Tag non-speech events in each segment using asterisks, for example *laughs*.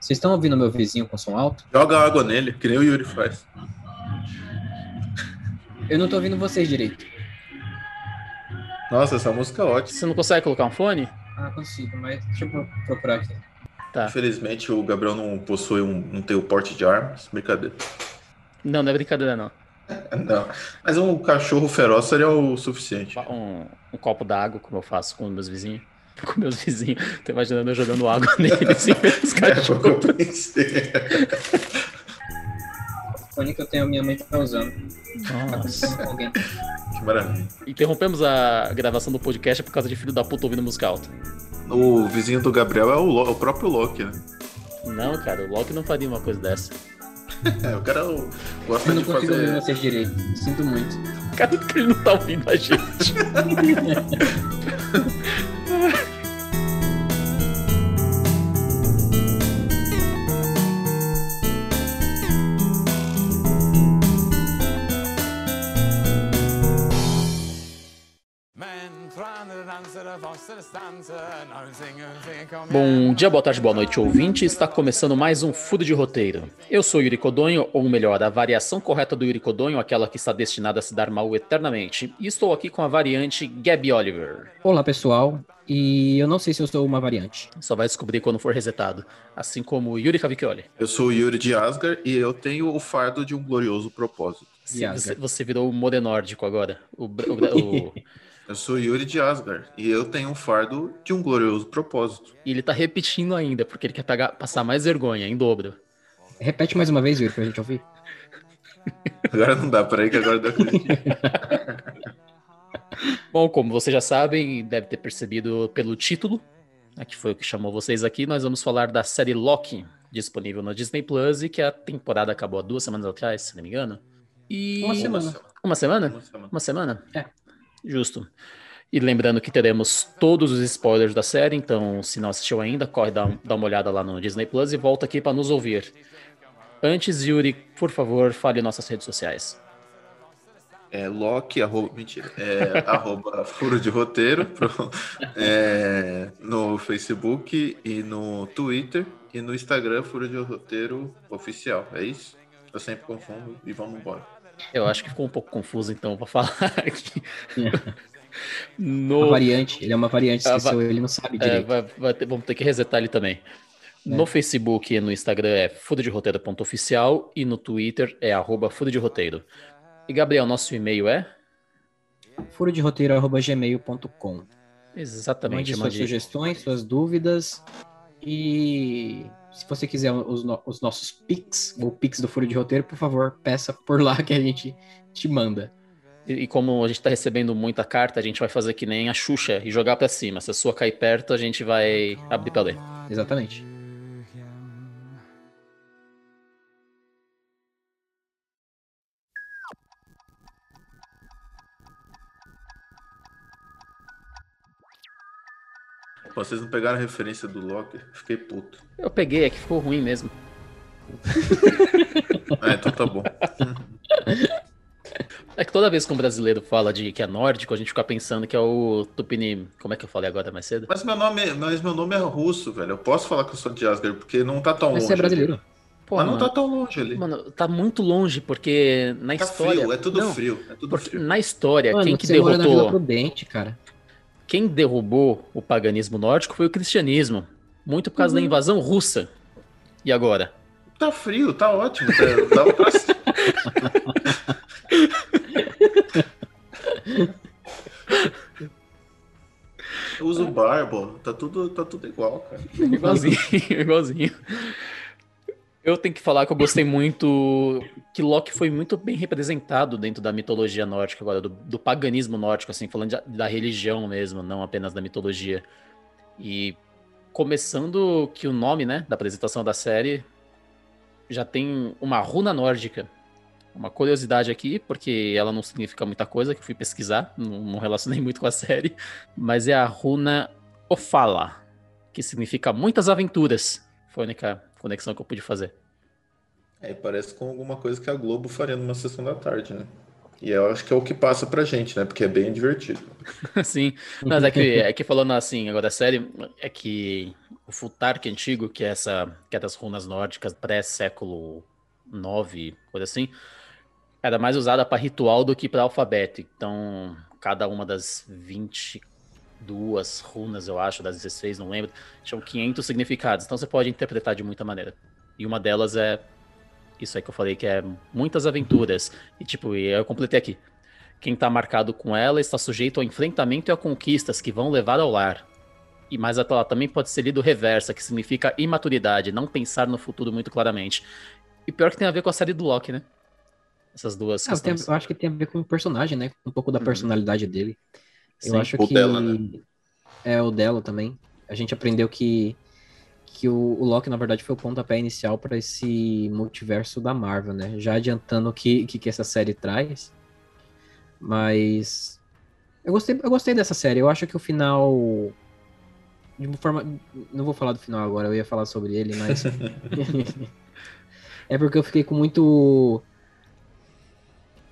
Vocês estão ouvindo meu vizinho com som alto? Joga água nele, que nem o Yuri faz. Eu não tô ouvindo vocês direito. Nossa, essa música é ótima. Você não consegue colocar um fone? Ah, consigo, mas deixa eu procurar aqui. Tá. Infelizmente o Gabriel não possui um. não tem o porte de armas. Brincadeira. Não, não é brincadeira, não. *laughs* Não. Mas um cachorro feroz seria o suficiente. Um, um copo d'água, como eu faço com meus vizinhos. *laughs* Com meus vizinhos. Tô imaginando eu jogando água *laughs* neles e os cachorros. É, eu pensei. O fone que eu tenho, minha mãe tá usando. Tá Nossa. alguém. Que maravilha. Interrompemos a gravação do podcast por causa de filho da puta ouvindo música alta. O vizinho do Gabriel é o, Lo- o próprio Loki, né? Não, cara, o Loki não faria uma coisa dessa. *laughs* É, o cara gosta Eu não de consigo ouvir fazer. vocês direito. Sinto muito. Cara, que ele não tá ouvindo a gente. Bom dia, boa tarde, boa noite, ouvinte. Está começando mais um Fudo de Roteiro. Eu sou Yuri Codonho, ou melhor, a variação correta do Yuri Codonho, aquela que está destinada a se dar mal eternamente. E estou aqui com a variante Gabby Oliver. Olá, pessoal. E eu não sei se eu sou uma variante. Só vai descobrir quando for resetado. Assim como Yuri Cavicchioli. Eu sou o Yuri de Asgard e eu tenho o fardo de um glorioso propósito. Sim, você, você virou o modenórdico agora. O, o *laughs* o- Eu sou Yuri de Asgard e eu tenho um fardo de um glorioso propósito. e ele tá repetindo ainda, porque ele quer pagar- passar mais vergonha, em dobro. Repete mais uma vez, Yuri, pra gente ouvir. *laughs* Agora não dá, peraí que agora deu aquele. *laughs* Bom, como vocês já sabem, e deve ter percebido pelo título, né, que foi o que chamou vocês aqui, nós vamos falar da série Loki, disponível no Disney Plus, e que a temporada acabou há duas semanas atrás, se não me engano. E... Uma semana. Uma semana? Uma semana. Uma semana? É. Justo. E lembrando que teremos todos os spoilers da série, então se não assistiu ainda, corre dá uma olhada lá no Disney Plus e volta aqui para nos ouvir. Antes, Yuri, por favor, fale nossas redes sociais. É Loki, arroba, mentira, é *laughs* arroba furo de roteiro pro- é, no Facebook e no Twitter e no Instagram furo de roteiro oficial, é isso? Eu sempre confundo e vamos embora. Eu acho que ficou um pouco confuso, então, para falar *laughs* aqui. Uma *laughs* No, variante. Ele é uma variante, esqueceu, ele não sabe é, direito. vai- vai ter- vamos ter que resetar ele também. No Facebook e no Instagram é fudaderoteiro.oficial e no Twitter é arroba fudaderoteiro. E Gabriel, nosso e-mail é? Furo de roteiro.gmail.com. Exatamente. Mande suas mande- sugestões, suas dúvidas. E se você quiser os, no- os nossos pics, ou pics do Furo de Roteiro, por favor, peça por lá que a gente te manda. E, e como a gente tá recebendo muita carta, a gente vai fazer que nem a Xuxa e jogar pra cima. Se a sua cair perto, a gente vai abrir pra ler. Exatamente. Pô, Vocês não pegaram a referência do Loki? Fiquei puto. Eu peguei, é que ficou ruim mesmo. *laughs* Ah, então tá bom. É que toda vez que um brasileiro fala de que é nórdico, a gente fica pensando que é o Tupini. Como é que eu falei agora mais cedo? Mas meu nome, é- mas meu nome é russo, velho. Eu posso falar que eu sou de Asgard, porque não tá tão Mas longe. você é brasileiro. Pô, Mas não mano, tá tão longe ali. mano, tá muito longe, porque na tá história. frio, é tudo Não, frio. É tudo frio. na história, Mano, quem que mora na Vila derrotou. Prudente, cara. Quem derrubou o paganismo nórdico foi o cristianismo. Muito por causa Uhum. da invasão russa. E agora? Tá frio, tá ótimo. Tá, dá pra. Eu *laughs* uso barba, tá tudo, tá tudo igual, cara. Igualzinho, *laughs* igualzinho. Eu tenho que falar que eu gostei muito que Loki foi muito bem representado dentro da mitologia nórdica agora, do, do paganismo nórdico, assim, falando de- da religião mesmo, não apenas da mitologia. E começando que o nome, né, da apresentação da série já tem uma runa nórdica. Uma curiosidade aqui, porque ela não significa muita coisa, que eu fui pesquisar, não, não relacionei muito com a série, mas é a runa Ofala, que significa muitas aventuras. Foi a única conexão que eu pude fazer. É, parece com alguma coisa que a Globo faria numa sessão da tarde, né? E eu acho que é o que passa pra gente, né? Porque é bem divertido. *laughs* Sim, mas é que, é que falando assim, agora a série, é que o Futark antigo, que é essa, que é das runas nórdicas pré-século 9, coisa assim, era mais usada para ritual do que para alfabeto. Então, cada uma das 22 runas, eu acho, das 16, não lembro, tinham 500 significados. Então você pode interpretar de muita maneira. E uma delas é isso aí que eu falei, que é muitas aventuras. E tipo, eu completei aqui. Quem tá marcado com ela está sujeito ao enfrentamento e a conquistas que vão levar ao lar. E mais ela também pode ser lido reversa, que significa imaturidade, não pensar no futuro muito claramente. E pior que tem a ver com a série do Loki, né? Essas duas ah, tem, eu acho que tem a ver com o personagem, né? Um pouco da uhum. personalidade dele. Eu Sim, acho que dela, né? é o dela também. A gente aprendeu que que o, o Loki, na verdade, foi o pontapé inicial para esse multiverso da Marvel, né? Já adiantando o que, que, que essa série traz. Mas. Eu gostei, eu gostei dessa série. Eu acho que o final. De uma forma. Não vou falar do final agora, eu ia falar sobre ele, mas. *laughs* *laughs* é porque eu fiquei com muito.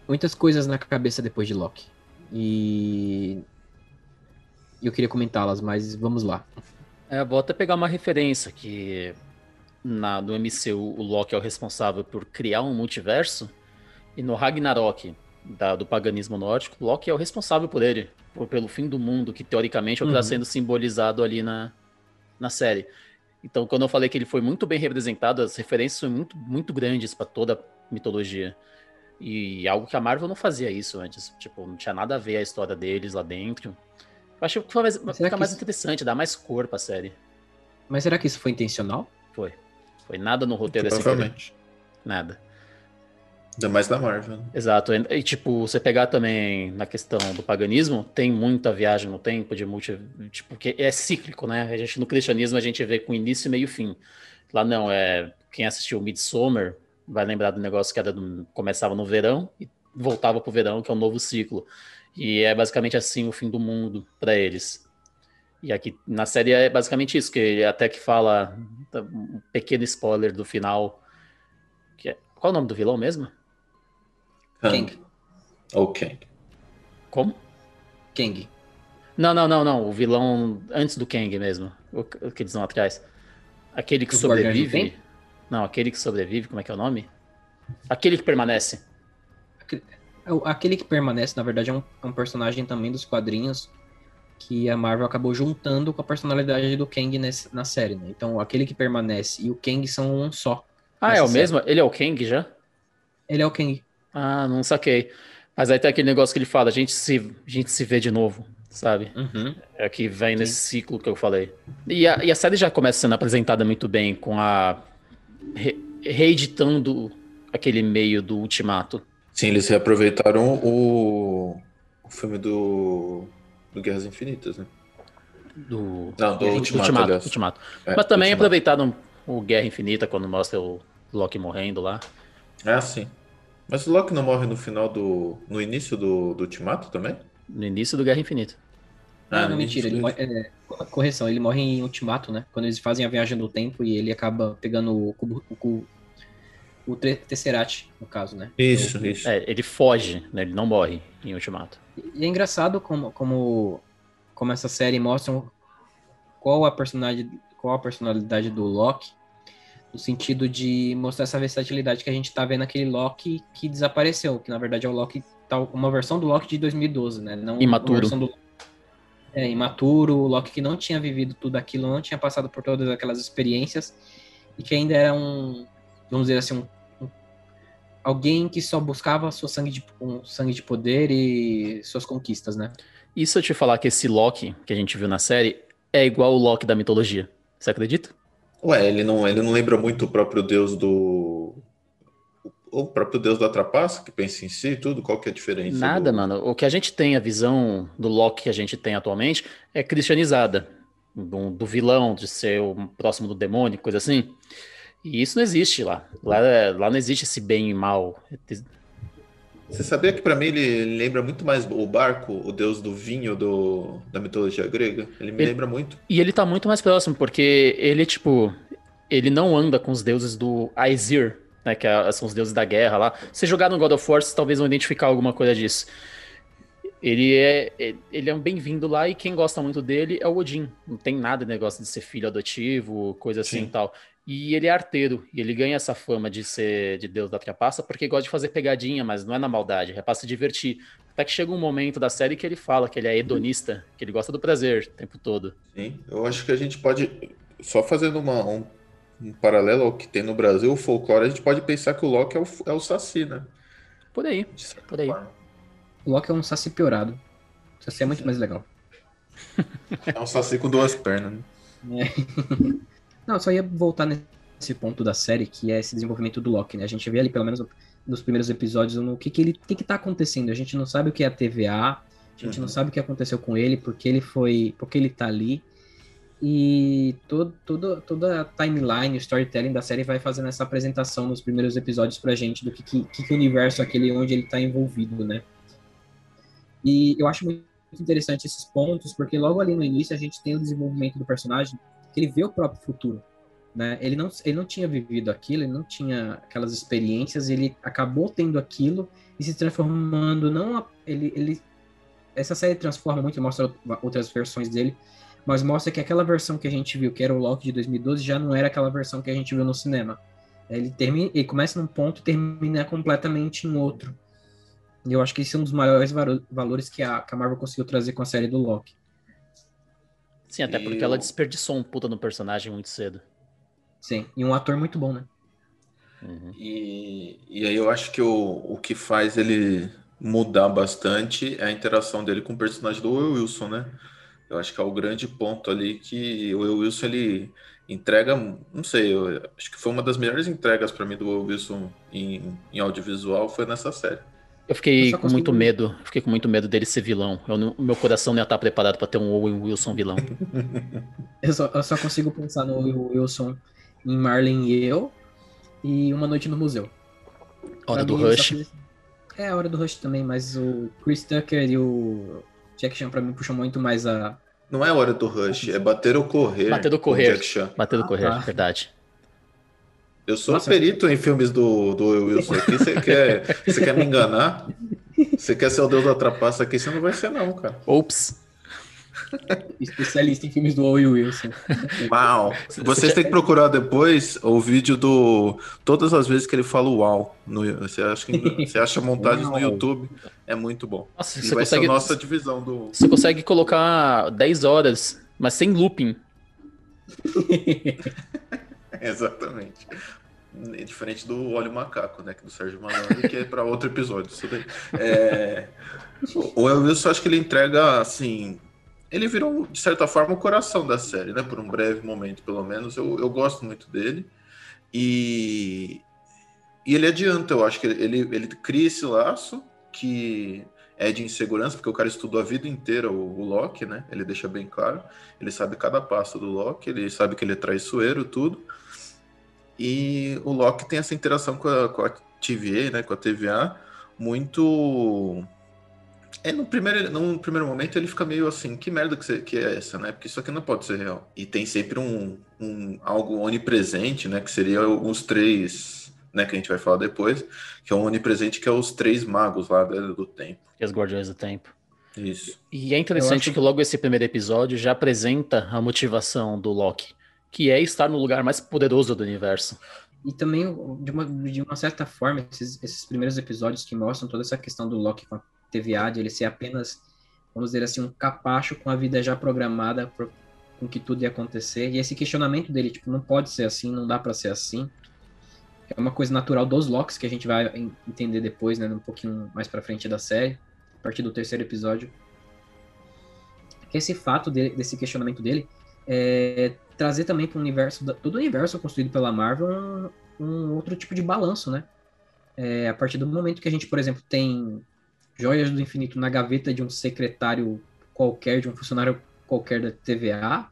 Muitas coisas na cabeça depois de Loki. E. Eu queria comentá-las, mas vamos lá. É, vou até pegar uma referência que na, no MCU o Loki é o responsável por criar um multiverso e no Ragnarok da, do paganismo nórdico, Loki é o responsável por ele, por, pelo fim do mundo, que teoricamente é o que está uhum. sendo simbolizado ali na, na série. Então, quando eu falei que ele foi muito bem representado, as referências são muito, muito grandes para toda a mitologia. E algo que a Marvel não fazia isso antes. Tipo, não tinha nada a ver a história deles lá dentro. Eu acho que mais, fica mais isso... interessante, dá mais cor pra série. Mas será que isso foi intencional? Foi. Foi nada no roteiro assim. Provavelmente. Nada. Ainda mais da Marvel. Né? Exato. E, tipo, você pegar também na questão do paganismo, tem muita viagem no tempo de multi. Tipo, que é cíclico, né? A gente, no cristianismo a gente vê com início, meio e fim. Lá não, é. Quem assistiu Midsommar vai lembrar do negócio que era do, começava no verão e voltava pro verão, que é um novo ciclo. E é basicamente assim o fim do mundo para eles. E aqui na série é basicamente isso, que ele até que fala um pequeno spoiler do final. Que é, qual é o nome do vilão mesmo? Kang. Ou Kang. Como? Kang. Não, não, não, não. O vilão antes do Kang mesmo. O, que eles vão atrás. Aquele que Os sobrevive. Não, aquele que sobrevive, como é que é o nome? Aquele que permanece. É aquele que permanece, na verdade, é um, é um, personagem também dos quadrinhos que a Marvel acabou juntando com a personalidade do Kang nesse, na série, né? Então, aquele que permanece e o Kang são um só. Ah, é o série. mesmo? Ele é o Kang já? Ele é o Kang. Ah, não saquei. Mas aí tem aquele negócio que ele fala, a gente se, a gente se vê de novo, sabe? Uhum. É que vem Sim. nesse ciclo que eu falei. E a, e a série já começa sendo apresentada muito bem, com a... Re, reeditando aquele meio do Ultimato. Sim, eles reaproveitaram o, o filme do, do Guerras Infinitas, né? Do, Não, do Ultimato, Ultimato, Ultimato. É, Mas também Ultimato. aproveitaram o Guerra Infinita quando mostra o Loki morrendo lá. É, sim. Mas o Loki não morre no final do. no início do, do Ultimato também? No início do Guerra Infinita. Ah, não, não mentira. Ele morre, é, correção, ele morre em Ultimato, né? Quando eles fazem a viagem do tempo e ele acaba pegando o cubo, o cubo, o Tesseract, no caso, né? Isso, então, isso. É, ele foge, né? Ele não morre em Ultimato. E é engraçado como, como, como essa série mostra qual a personalidade, qual a personalidade do Loki, no sentido de mostrar essa versatilidade que a gente tá vendo aquele Loki que desapareceu, que na verdade é o Loki, tá, uma versão do Loki de 2012, né? Não imaturo. do, é, imaturo, o Loki que não tinha vivido tudo aquilo, não tinha passado por todas aquelas experiências e que ainda era um, vamos dizer assim, um alguém que só buscava seu sangue de, um sangue de poder e suas conquistas, né? Isso eu te falar que esse Loki que a gente viu na série é igual o Loki da mitologia. Você acredita? Ué, ele não, ele não lembra muito o próprio deus do. O próprio deus da trapaça, que pensa em si e tudo? Qual que é a diferença? Nada, do... mano. O que a gente tem, a visão do Loki que a gente tem atualmente, é cristianizada. Do, do vilão, de ser o próximo do demônio, coisa assim. E isso não existe lá. Lá, lá não existe esse bem e mal. Você sabia que para mim ele lembra muito mais o barco, o deus do vinho do, da mitologia grega? Ele me ele, lembra muito. E ele tá muito mais próximo, porque ele, tipo, ele não anda com os deuses do Aesir, né? Que é, são os deuses da guerra lá. Se jogar no God of War, talvez vão identificar alguma coisa disso. Ele é, ele é um bem-vindo lá e quem gosta muito dele é o Odin. Não tem nada de negócio de ser filho adotivo, coisa assim Sim. e tal. E ele é arteiro, e ele ganha essa fama de ser de deus da trapaça porque gosta de fazer pegadinha, mas não é na maldade, é pra se divertir. Até que chega um momento da série que ele fala que ele é hedonista, que ele gosta do prazer o tempo todo. Sim, eu acho que a gente pode, só fazendo uma, um, um paralelo ao que tem no Brasil, o folclore, a gente pode pensar que o Loki é o, é o Saci, né? Por aí, por aí. Forma. O Loki é um Saci piorado. O Saci é muito mais legal. É um Saci com duas pernas, né? É. *laughs* Não, só ia voltar nesse ponto da série, que é esse desenvolvimento do Loki, né? A gente vê ali, pelo menos nos primeiros episódios, no que que ele, que que tá acontecendo. A gente não sabe o que é a TVA, a gente uhum. não sabe o que aconteceu com ele, porque ele foi, porque ele tá ali. E todo, todo, toda a timeline, o storytelling da série vai fazendo essa apresentação nos primeiros episódios pra gente do que, que, que universo aquele onde ele tá envolvido, né? E eu acho muito interessante esses pontos, porque logo ali no início a gente tem o desenvolvimento do personagem ele vê o próprio futuro. Né? Ele, não, ele não tinha vivido aquilo, ele não tinha aquelas experiências, ele acabou tendo aquilo e se transformando. Não, ele, ele, essa série transforma muito, mostra outras versões dele, mas mostra que aquela versão que a gente viu, que era o Loki de 2012, já não era aquela versão que a gente viu no cinema. Ele, termina, ele começa num ponto e termina completamente em outro. E eu acho que esse é um dos maiores valores que a, que a Marvel conseguiu trazer com a série do Loki. Sim, até porque ela desperdiçou um puta no personagem muito cedo. Sim, e um ator muito bom, né? Uhum. E, e aí eu acho que o, o que faz ele mudar bastante é a interação dele com o personagem do Will Wilson, né? Eu acho que é o grande ponto ali que o Will Wilson ele entrega, não sei, eu acho que foi uma das melhores entregas para mim do Will Wilson em, em audiovisual foi nessa série. Eu fiquei eu com muito medo. Fiquei com muito medo dele ser vilão. O meu coração não ia estar preparado para ter um Owen Wilson vilão. *laughs* eu, só, eu só consigo pensar no Owen Wilson em Marlin e eu e Uma Noite no Museu. Hora pra do Rush. É, a hora do Rush também, mas o Chris Tucker e o Jack Chan pra mim puxam muito mais a. Não é hora do Rush, é bater ou correr. Bater ou correr. Bater ou correr, ah, tá. verdade. Eu sou Nossa, perito em filmes do, do Wilson aqui. Você quer, você quer me enganar? Você quer ser o deus da trapaça aqui? Você não vai ser, não, cara. Ops. Especialista em filmes do Owen Wilson. Uau! Vocês têm que procurar depois o vídeo do. Todas as vezes que ele fala uau. No, você, acha que, você *laughs* acha montagens uau. no YouTube. É muito bom. Nossa, e você vai consegue, ser a nossa divisão do. Você consegue colocar 10 horas, mas sem looping. *laughs* Exatamente. É diferente do Óleo Macaco, né? Que do Sérgio Malandro, que é para outro episódio. Isso daí. *laughs* É... O Elvis, acho que ele entrega, assim. Ele virou, de certa forma, o coração da série, né? Por um breve momento, pelo menos. Eu, eu gosto muito dele. E, e ele adianta, eu acho que ele, ele cria esse laço que é de insegurança, porque o cara estudou a vida inteira o, o Loki, né? Ele deixa bem claro. Ele sabe cada passo do Loki, ele sabe que ele é traiçoeiro, tudo. E o Loki tem essa interação com a, com a TVA, né, com a TVA, muito. É, no primeiro, no primeiro momento ele fica meio assim, que merda que, você, que é essa, né? Porque isso aqui não pode ser real. E tem sempre um, um algo onipresente, né? Que seria os três, né? Que a gente vai falar depois, que é um onipresente que é os três magos lá do, do tempo. E as Guardiões do Tempo. Isso. E é interessante que logo esse primeiro episódio já apresenta a motivação do Loki que é estar no lugar mais poderoso do universo. E também, de uma, de uma certa forma, esses, esses primeiros episódios que mostram toda essa questão do Loki com a TVA, de ele ser apenas, vamos dizer assim, um capacho com a vida já programada por, com que tudo ia acontecer. E esse questionamento dele, tipo, não pode ser assim, não dá para ser assim. É uma coisa natural dos Locks que a gente vai entender depois, né, um pouquinho mais para frente da série, a partir do terceiro episódio. Que esse fato dele, desse questionamento dele é, trazer também para o universo, todo o universo construído pela Marvel, um, um outro tipo de balanço, né? É, a partir do momento que a gente, por exemplo, tem joias do infinito na gaveta de um secretário qualquer, de um funcionário qualquer da TVA,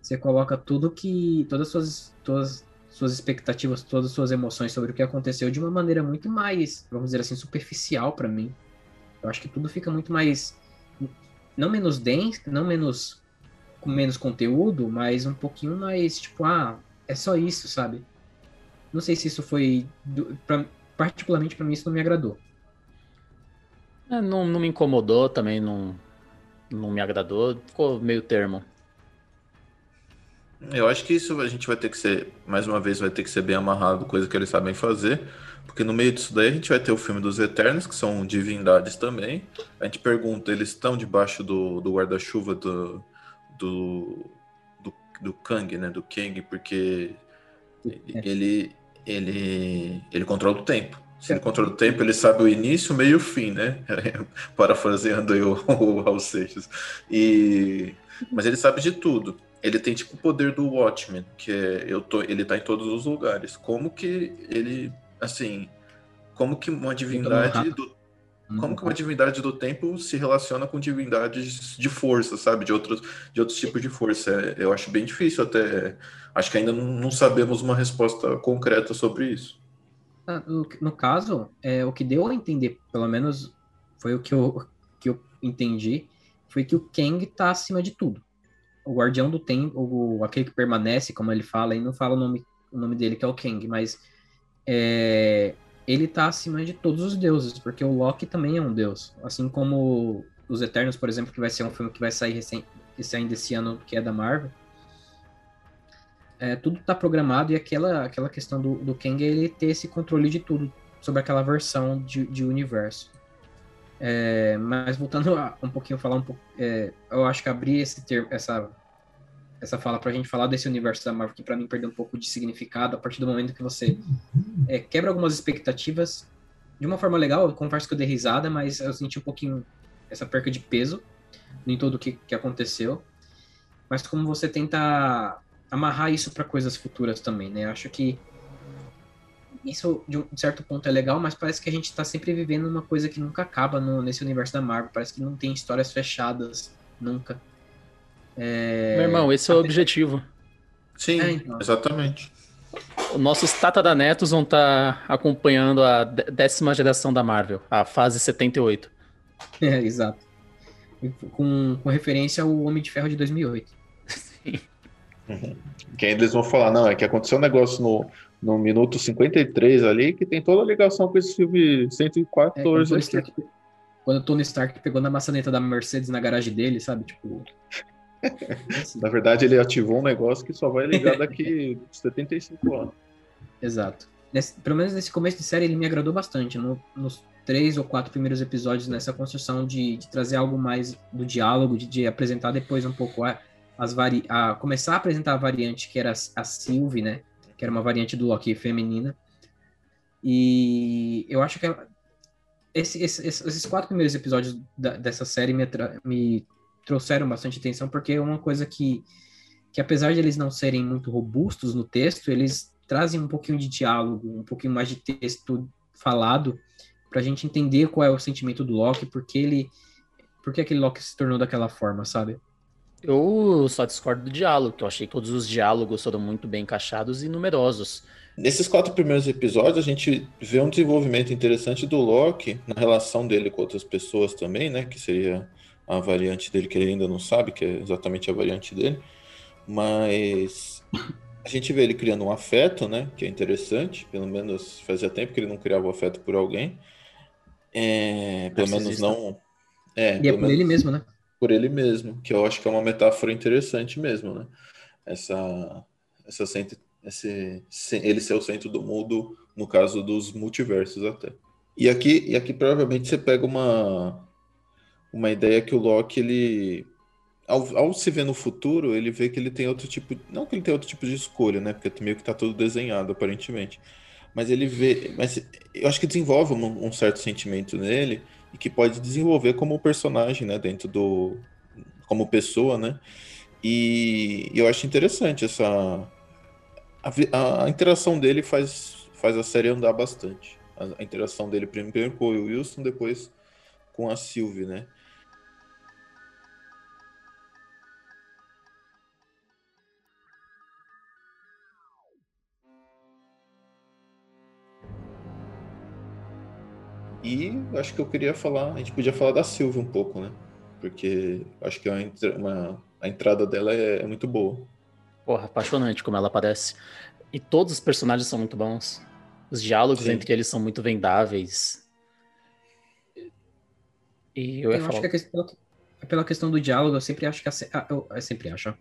você coloca tudo que. todas as suas, todas suas expectativas, todas as suas emoções sobre o que aconteceu de uma maneira muito mais, vamos dizer assim, superficial para mim. Eu acho que tudo fica muito mais. Não menos denso, não menos com menos conteúdo, mas um pouquinho mais, tipo, ah, é só isso, sabe? Não sei se isso foi. do- pra- particularmente pra mim, isso não me agradou. É, não, não me incomodou, também não, não me agradou. Ficou meio termo. Eu acho que isso a gente vai ter que ser, mais uma vez, vai ter que ser bem amarrado, coisa que eles sabem fazer. Porque no meio disso daí a gente vai ter o filme dos Eternos, que são divindades também. A gente pergunta, eles estão debaixo do, do guarda-chuva do, do, do, do Kang, né? Do Kang, porque ele, ele, ele controla o tempo. Se ele controla o tempo, ele sabe o início, o meio e o fim, né? *laughs* Parafraseando aí o, o Raul Seixas. E... Mas ele sabe de tudo. Ele tem tipo o poder do Watchmen, que é eu tô, ele tá em todos os lugares. Como que ele, assim, como que uma divindade do como que uma divindade do tempo se relaciona com divindades de força, sabe? De outros, de outros tipos de força. É, eu acho bem difícil até. Acho que ainda não, sabemos uma resposta concreta sobre isso. Ah, No, no caso, é, o que deu a entender, pelo menos foi o que eu, que eu entendi, foi que o Kang tá acima de tudo. O guardião do tempo, o, aquele que permanece, como ele fala, e não fala o nome, o nome dele, que é o Kang, mas é, ele tá acima de todos os deuses, porque o Loki também é um deus. Assim como os Eternos, por exemplo, que vai ser um filme que vai sair recém, ainda esse ano, que é da Marvel. É, tudo tá programado e aquela, aquela questão do, do Kang é ele ter esse controle de tudo sobre aquela versão de, de universo. É, mas voltando a, um pouquinho falar um pouco, é, eu acho que abrir esse termo, essa essa fala pra gente falar desse universo da Marvel que para mim perdeu um pouco de significado a partir do momento que você é, quebra algumas expectativas de uma forma legal. Eu confesso que eu dei risada, mas eu senti um pouquinho essa perca de peso em tudo que, que aconteceu. Mas como você tenta amarrar isso para coisas futuras também, né? Acho que isso de um certo ponto é legal, mas parece que a gente tá sempre vivendo uma coisa que nunca acaba no, nesse universo da Marvel. Parece que não tem histórias fechadas nunca. É... Meu irmão, esse é o objetivo. Sim, É, então. exatamente. Nossos tataranetos vão estar acompanhando a dé- décima geração da Marvel, a fase 78. *laughs* É, exato. Com, com referência ao Homem de Ferro de 2008. Que ainda eles vão falar, não, é que aconteceu um negócio no, no minuto 53 ali que tem toda a ligação com esse filme É, quando, 114 o Tony aqui. Stark, quando o Tony Stark pegou na maçaneta da Mercedes na garagem dele, sabe? Tipo. Assim, Na verdade, ele ativou um negócio que só vai ligar daqui *laughs* 75 anos. Exato. Nesse- pelo menos nesse começo de série ele me agradou bastante. no- nos três ou quatro primeiros episódios, nessa construção de, de trazer algo mais do diálogo, de, de apresentar depois um pouco a, as vari, a começar a apresentar a variante que era a Sylvie, né? Que era uma variante do Loki feminina. E eu acho que ela- esse- esse- esses, quatro primeiros episódios da- dessa série me, me trouxeram bastante atenção, porque é uma coisa que, que, apesar de eles não serem muito robustos no texto, eles trazem um pouquinho de diálogo, um pouquinho mais de texto falado, pra gente entender qual é o sentimento do Loki, porque ele. Por que aquele Loki se tornou daquela forma, sabe? Eu só discordo do diálogo, que eu achei que todos os diálogos foram muito bem encaixados e numerosos. Nesses quatro primeiros episódios, a gente vê um desenvolvimento interessante do Loki na relação dele com outras pessoas também, né? Que seria a variante dele, que ele ainda não sabe, que é exatamente a variante dele. Mas a gente vê ele criando um afeto, né? Que é interessante. Pelo menos fazia tempo que ele não criava o afeto por alguém. É, pelo menos não. É, E é por ele mesmo, né? por ele mesmo, que eu acho que é uma metáfora interessante mesmo, né? Essa, essa esse, se- ele ser o centro do mundo, no caso dos multiversos até. E aqui, e aqui provavelmente você pega uma, uma ideia que o Loki, ele, ao, ao se ver no futuro, ele vê que ele tem outro tipo, não que ele tem outro tipo de escolha, né? Porque meio que tá tudo desenhado, aparentemente. Mas ele vê, mas eu acho que desenvolve um, um certo sentimento nele, e que pode desenvolver como personagem, né, dentro do como pessoa, né? E, eu acho interessante essa a- a interação dele faz faz a série andar bastante. A, a interação dele primeiro com o Wilson, depois com a Sylvie, né? E acho que eu queria falar, a gente podia falar da Sylvie um pouco, né? Porque acho que é uma, entra- uma- a entrada dela é, é muito boa. Porra, apaixonante como ela aparece. E todos os personagens são muito bons. Os diálogos Sim. entre eles são muito vendáveis. E eu, eu acho que a questão, pela questão do diálogo, eu sempre acho que a, ah, eu, eu sempre acho.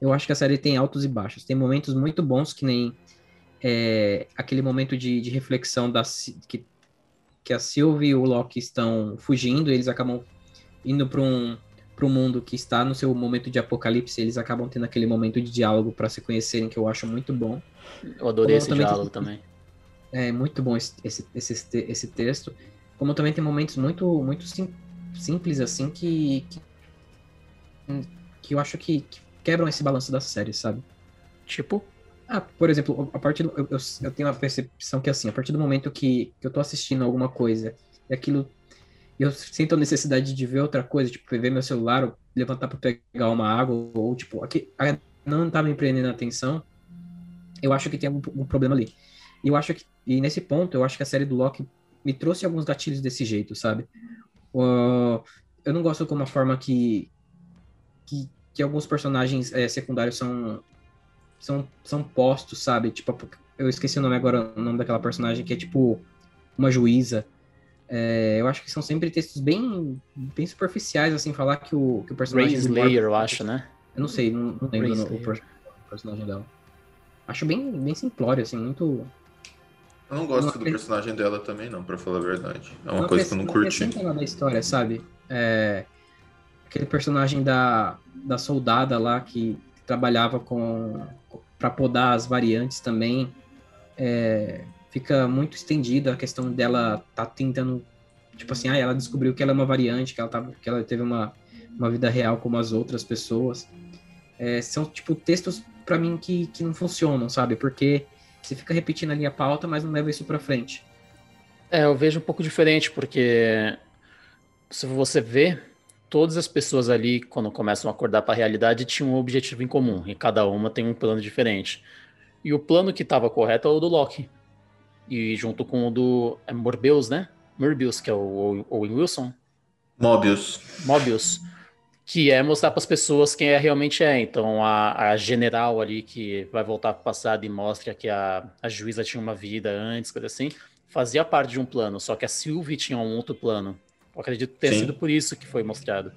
Eu acho que a série tem altos e baixos. Tem momentos muito bons que nem é, aquele momento de, de reflexão da que, que a Sylvie e o Loki estão fugindo, eles acabam indo para um para um mundo que está no seu momento de apocalipse, eles acabam tendo aquele momento de diálogo para se conhecerem que eu acho muito bom. Eu adorei Como esse diálogo tem, também. *laughs* É muito bom esse, esse, esse, esse texto. Como também tem momentos muito muito sim, simples assim que, que, que eu acho que, que, quebram esse balanço da série, sabe? Tipo? Ah, por exemplo, a partir do, eu, eu, tenho uma percepção que assim, a partir do momento que, que eu tô assistindo alguma coisa e aquilo eu sinto a necessidade de ver outra coisa, tipo, ver meu celular, ou levantar para pegar uma água, ou tipo, aqui, não tá me prendendo a atenção, eu acho que tem algum, algum problema ali. E eu acho que, e nesse ponto, eu acho que a série do Loki me trouxe alguns gatilhos desse jeito, sabe? Uh, eu não gosto como a forma que, que, que alguns personagens é, secundários são, são, são postos, sabe? Tipo, eu esqueci o nome agora, o nome daquela personagem que é tipo uma juíza. É, eu acho que são sempre textos bem, bem superficiais, assim, falar que o, que o personagem. Ray Slayer, eu acho, né? Eu não sei, não, não lembro o, o, personagem dela. Acho bem, bem simplório, assim, muito. Eu não gosto não, do personagem dela também, não, pra falar a verdade. É uma coisa que eu não, não curti. Não da história, sabe? É, aquele personagem da, da soldada lá que trabalhava com para podar as variantes também. É, fica muito estendida a questão dela tá tentando tipo assim, ah, ela descobriu que ela é uma variante, que ela tava, que ela teve uma, uma vida real como as outras pessoas. É, são tipo textos para mim que, que não funcionam, sabe? Porque você fica repetindo a linha pauta, mas não leva isso para frente. É, eu vejo um pouco diferente, porque se você vê, todas as pessoas ali, quando começam a acordar para a realidade, tinham um objetivo em comum, e cada uma tem um plano diferente. E o plano que estava correto é o do Loki. E junto com o do é Morbius, né? Morbius, que é o Owen Wilson. Mobius. Mobius que é mostrar para as pessoas quem é realmente é. Então, a, a general ali que vai voltar para o passado e mostra que a, a juíza tinha uma vida antes, coisa assim, fazia parte de um plano, só que a Sylvie tinha um outro plano. Eu acredito ter Sim. sido por isso que foi mostrado.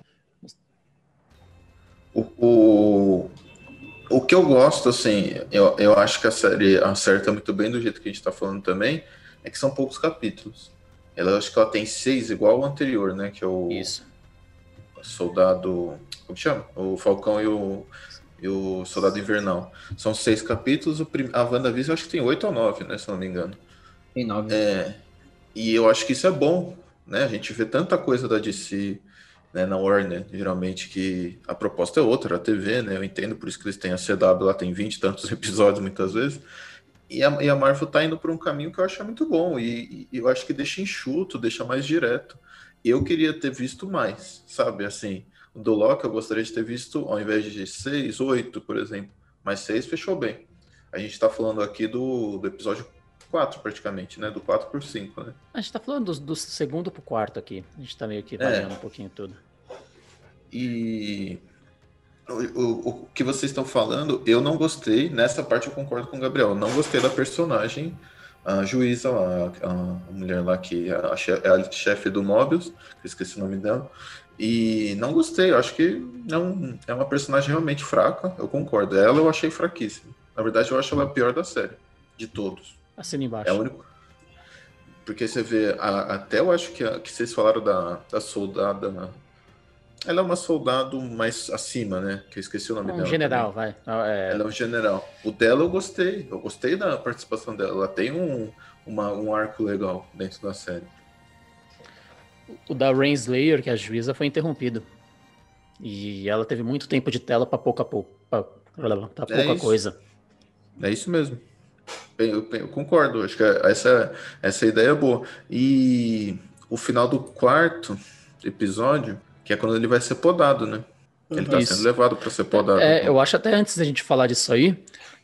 O, o, o que eu gosto, assim, eu, eu acho que a série acerta muito bem do jeito que a gente está falando também, é que são poucos capítulos. Ela acho que ela tem seis, igual o anterior, né? Que é o. Isso Soldado. Como chama? O Falcão e o, e o Soldado Invernal. São seis capítulos. O prim... A WandaVision acho que tem oito ou nove, né? Se não me engano. Tem nove. É... E eu acho que isso é bom, né? A gente vê tanta coisa da DC né, na Warner, geralmente, que a proposta é outra, a TV, né? Eu entendo, por isso que eles têm a CW, lá tem 20 e tantos *laughs* episódios muitas vezes. E a, e a Marvel tá indo por um caminho que eu acho muito bom. E, e eu acho que deixa enxuto, deixa mais direto eu queria ter visto mais, sabe? Assim, do Loki eu gostaria de ter visto, ao invés de seis, oito, por exemplo. Mas seis fechou bem. A gente tá falando aqui do, do episódio 4, praticamente, né? Do 4 por 5, né? A gente tá falando do, do segundo pro quarto aqui. A gente tá meio que variando é. um pouquinho tudo. E o, o, o, que vocês estão falando, eu não gostei. Nessa parte eu concordo com o Gabriel. Não gostei da personagem a juíza a, a mulher lá que é a, chefe, é a chefe do Mobius, que esqueci o nome dela, e não gostei, eu acho que não, é uma personagem realmente fraca, eu concordo. Ela eu achei fraquíssima. Na verdade, eu acho ela a pior da série, de todos. Assina embaixo. É o único. Porque você vê, a, até eu acho que, a, que vocês falaram da, da soldada ela é uma soldado mais acima, né? Que eu esqueci o nome um dela. general, também. vai. É... Ela é um general. O dela eu gostei. Eu gostei da participação dela. Ela tem um, uma, um arco legal dentro da série. O da Rain Slayer, que é a juíza, foi interrompido. E ela teve muito tempo de tela para pouca, pouca, pra, pra pouca é coisa. É isso mesmo. Eu, eu, concordo. Acho que essa, essa ideia é boa. E o final do quarto episódio que é quando ele vai ser podado, né? Ele está sendo levado para ser podado. É, então. Eu acho até antes da gente falar disso aí,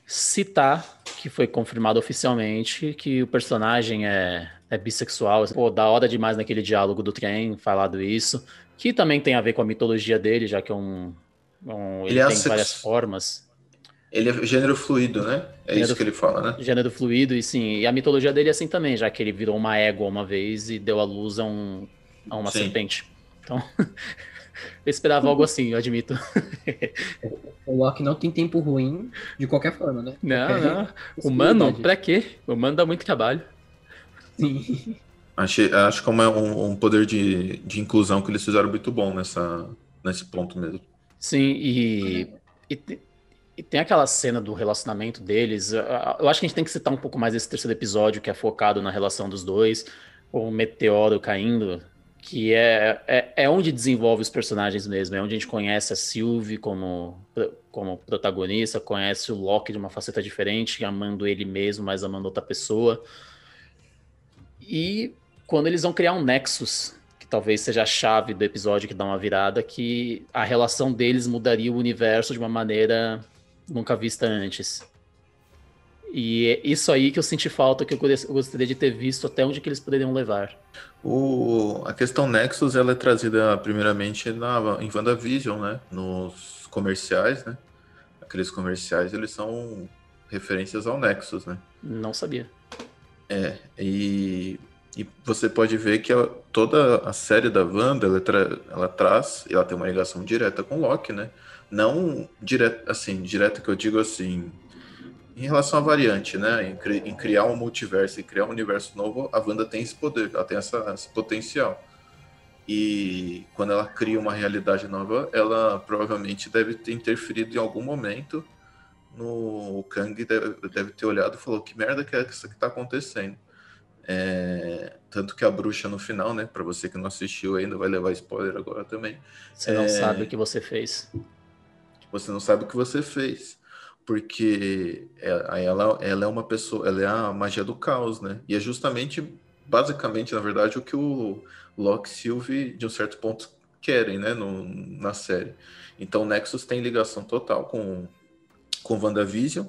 citar que foi confirmado oficialmente que o personagem é, é bissexual. Pô, da hora demais naquele diálogo do trem, falado isso. Que também tem a ver com a mitologia dele, já que é um. um ele, ele é tem várias formas. Ele é gênero fluido, né? É gênero, isso que ele fala, né? Gênero fluido, e sim. E a mitologia dele é assim também, já que ele virou uma égua uma vez e deu a luz a, um, a uma sim. serpente. Então, *laughs* eu esperava algo assim, eu admito. *laughs* o Loki não tem tempo ruim de qualquer forma, né? Não, qualquer não. Humano, pra quê? O humano dá muito trabalho. Sim. Achei, acho que é um, um poder de, de inclusão que eles fizeram muito bom nessa, nesse ponto mesmo. Sim, e, e, e, tem aquela cena do relacionamento deles. Eu acho que a gente tem que citar um pouco mais esse terceiro episódio, que é focado na relação dos dois, o meteoro caindo, que é, é, é onde desenvolve os personagens mesmo, é onde a gente conhece a Sylvie como, como protagonista, conhece o Loki de uma faceta diferente, amando ele mesmo, mas amando outra pessoa. E quando eles vão criar um Nexus, que talvez seja a chave do episódio que dá uma virada, que a relação deles mudaria o universo de uma maneira nunca vista antes. E é isso aí que eu senti falta, que eu gostaria de ter visto até onde que eles poderiam levar. O, a questão Nexus ela é trazida primeiramente na, em WandaVision, né? Nos comerciais, né? Aqueles comerciais, eles são referências ao Nexus, né? Não sabia. É, e e você pode ver que a, toda a série da Wanda, ela, tra, ela traz, ela tem uma ligação direta com Loki, né? Não direta, assim, direta que eu digo assim, em relação à variante, né? Em, cri, em, criar um multiverso e criar um universo novo, a Wanda tem esse poder, ela tem essa, esse potencial. E quando ela cria uma realidade nova, ela provavelmente deve ter interferido em algum momento no o Kang deve, deve ter olhado e falou que merda que é isso que está acontecendo é, tanto que a bruxa no final, né? Para você que não assistiu ainda, vai levar spoiler agora também. Você não é, sabe o que você fez. Você não sabe o que você fez. Porque ela, ela é uma pessoa, ela é a magia do caos, né? E é justamente, basicamente, na verdade, o que o Locke e Sylvie, de um certo ponto, querem, né? No, na série. Então, Nexus tem ligação total com, com WandaVision.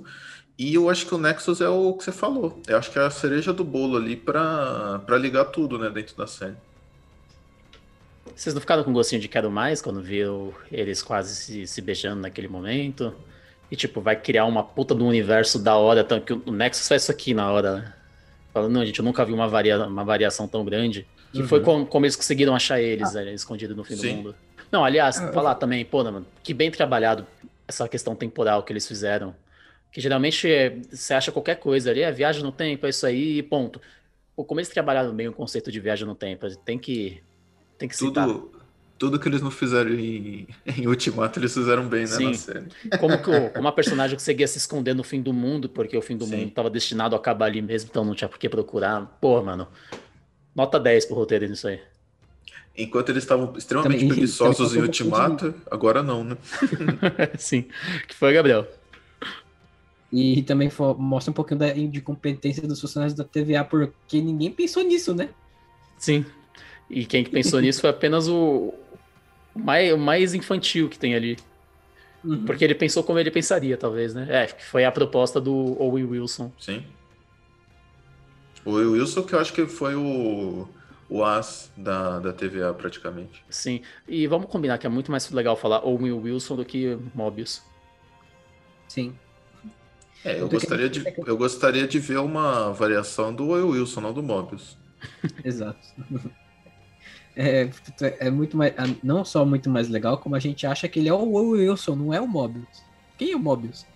E eu acho que o Nexus é o que você falou. Eu acho que é a cereja do bolo ali para ligar tudo, né, dentro da série. Vocês não ficaram com gostinho de quero mais quando viu eles quase se, se beijando naquele momento? E tipo, vai criar uma puta do universo da hora, tanto que o Nexus faz isso aqui na hora, né? Falando, não, gente, eu nunca vi uma, varia, uma variação tão grande. Que uhum. foi como, como, eles conseguiram achar eles ah. né, escondidos no fim Sim. do mundo. Não, aliás, ah, falar também, pô, mano, que bem trabalhado essa questão temporal que eles fizeram que geralmente é, você acha qualquer coisa ali, é viagem no tempo, é isso aí e ponto. Pô, como eles trabalharam bem o conceito de viagem no tempo, tem que, tem que citar. Tudo, tudo que eles não fizeram em, em Ultimato, eles fizeram bem, né, Sim. na série. Como, que, *laughs* como a personagem conseguia se esconder no fim do mundo, porque o fim do Sim. mundo estava destinado a acabar ali mesmo, então não tinha por que procurar. Pô, mano, nota 10 pro roteiro nisso aí. Enquanto eles estavam extremamente também, preguiçosos também em Ultimato, agora não, né? *laughs* Sim. que foi, Gabriel? E também mostra um pouquinho da, de competência dos funcionários da TVA, porque ninguém pensou nisso, né? Sim. E quem que pensou nisso foi apenas o, o, mais, o mais infantil que tem ali. Uhum. Porque ele pensou como ele pensaria, talvez, né? É, foi a proposta do Owen Wilson. Sim. O Owen Wilson que eu acho que foi o, o as da, da TVA, praticamente. Sim. E vamos combinar que é muito mais legal falar Owen Wilson do que Mobius. Sim. É, eu gostaria, de, eu gostaria de ver uma variação do Will Wilson, não do Mobius. *laughs* Exato. É, é muito mais, não só muito mais legal, como a gente acha que ele é o Wilson, não é o Mobius. Quem é o Mobius?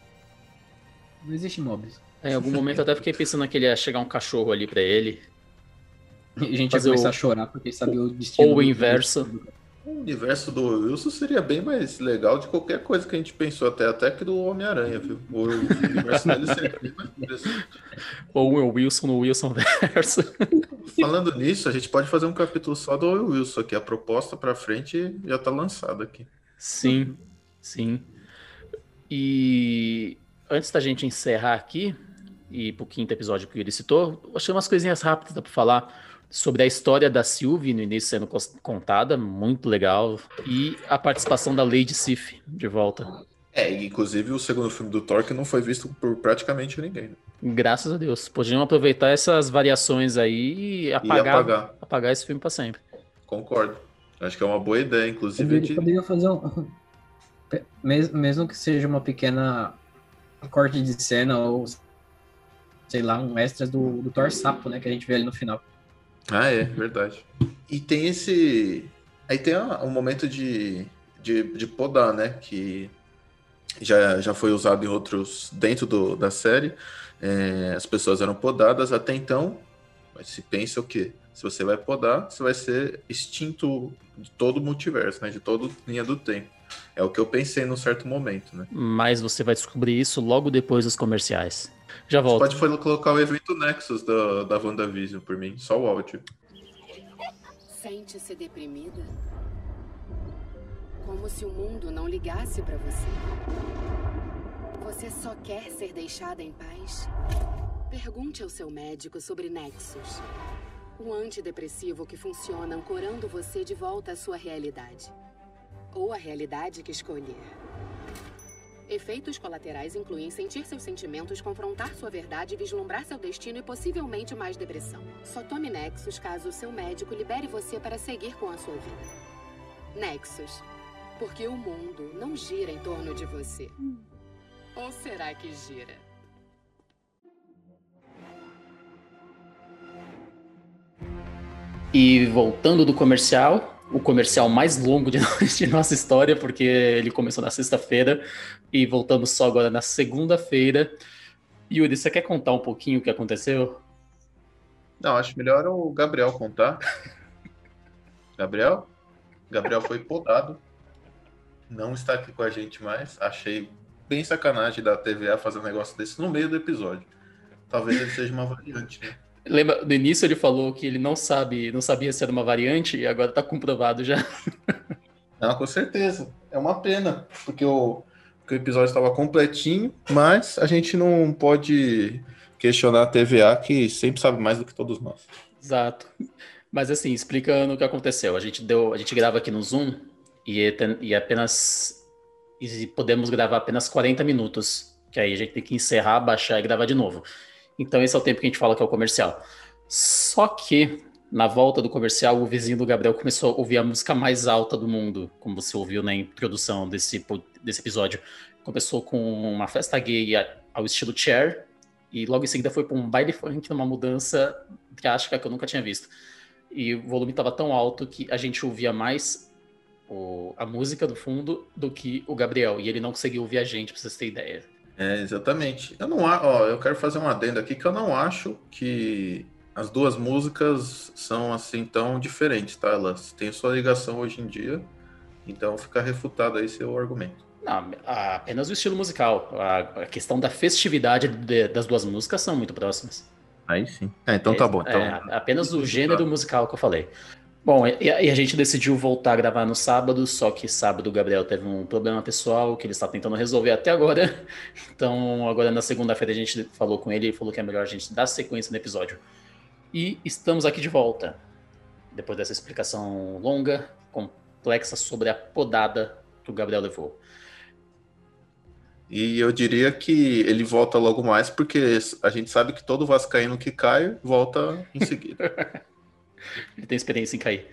Não existe Mobius. É, em algum momento eu até fiquei pensando que ele ia chegar um cachorro ali para ele. *laughs* A gente ia começar o... a chorar porque sabia o destino. Ou o inverso. Do... O universo do Wilson seria bem mais legal de qualquer coisa que a gente pensou, até, até que do Homem-Aranha, viu? O universo dele seria bem mais interessante. Ou o Wilson no Wilson verso. Falando nisso, a gente pode fazer um capítulo só do Wilson aqui. A proposta para frente já tá lançada aqui. Sim, sim. E antes da gente encerrar aqui e pro quinto episódio que ele citou, achei umas coisinhas rápidas para falar sobre a história da Sylvie no início sendo contada, muito legal, e a participação da Lady Sif de volta. É, inclusive o segundo filme do Thor que não foi visto por praticamente ninguém. Graças a Deus. Podiam aproveitar essas variações aí e apagar, e apagar. apagar esse filme para sempre. Concordo. Acho que é uma boa ideia, inclusive. de... poderia fazer um. *laughs* Mesmo que seja uma pequena corte de cena ou sei lá, um extras do, do Thor Sapo, né? Que a gente vê ali no final. Ah, é, verdade. E tem esse. Aí tem um momento de, de, de podar, né? Que já, já foi usado em outros. dentro do, da série. É, as pessoas eram podadas até então. Mas se pensa o quê? Se você vai podar, você vai ser extinto de todo o multiverso, né? De toda linha do tempo. É o que eu pensei num certo momento, né? Mas você vai descobrir isso logo depois dos comerciais. Já volto. Você pode colocar o evento Nexus da, da WandaVision por mim, só o áudio. Sente-se deprimida? Como se o mundo não ligasse para você. Você só quer ser deixada em paz? Pergunte ao seu médico sobre Nexus. O antidepressivo que funciona ancorando você de volta à sua realidade. Ou a realidade que escolher. Efeitos colaterais incluem sentir seus sentimentos, confrontar sua verdade, vislumbrar seu destino e possivelmente mais depressão. Só tome Nexus caso o seu médico libere você para seguir com a sua vida. Nexus. Porque o mundo não gira em torno de você. Ou será que gira? E voltando do comercial, o comercial mais longo de, *laughs* de nossa história, porque ele começou na sexta-feira e voltamos só agora na segunda-feira. Yuri, você quer contar um pouquinho o que aconteceu? Não, acho melhor o Gabriel contar. Gabriel? Gabriel foi podado. Não está aqui com a gente mais. Achei bem sacanagem da TVA fazer um negócio desse no meio do episódio. Talvez ele seja uma variante, né? Lembra, no início ele falou que ele não sabe, não sabia se era uma variante e agora está comprovado já. *laughs* Não, com certeza. É uma pena, porque o, porque o episódio estava completinho, mas a gente não pode questionar a TVA que sempre sabe mais do que todos nós. Exato. Mas assim, explicando o que aconteceu. A gente deu, a gente grava aqui no Zoom e, é e é apenas e podemos gravar apenas 40 minutos, que aí a gente tem que encerrar, baixar e gravar de novo. Então esse é o tempo que a gente fala que é o comercial. Só que na volta do comercial, o vizinho do Gabriel começou a ouvir a música mais alta do mundo, como você ouviu na introdução desse, desse episódio. Começou com uma festa gay ao estilo Cher, e logo em seguida foi para um baile funk numa mudança drástica que eu nunca tinha visto. E o volume estava tão alto que a gente ouvia mais o, a música do fundo do que o Gabriel, e ele não conseguia ouvir a gente, para vocês terem ideia. É, exatamente. Eu não ó, eu quero fazer um adendo aqui que eu não acho que as duas músicas são assim tão diferentes, tá? Elas têm sua ligação hoje em dia, então fica refutado aí seu argumento. Não, apenas o estilo musical. A, questão da festividade de, das duas músicas são muito próximas. Aí sim. É, então tá bom. Então... É, apenas o gênero musical que eu falei. Bom, e, e, a gente decidiu voltar a gravar no sábado, só que sábado o Gabriel teve um problema pessoal que ele está tentando resolver até agora. *laughs* Então, agora na segunda-feira a gente falou com ele e falou que é melhor a gente dar sequência no episódio. E estamos aqui de volta, depois dessa explicação longa, complexa sobre a podada que o Gabriel levou. E eu diria que ele volta logo mais, porque a gente sabe que todo vascaíno que cai volta em seguida. *laughs* Ele tem experiência em cair.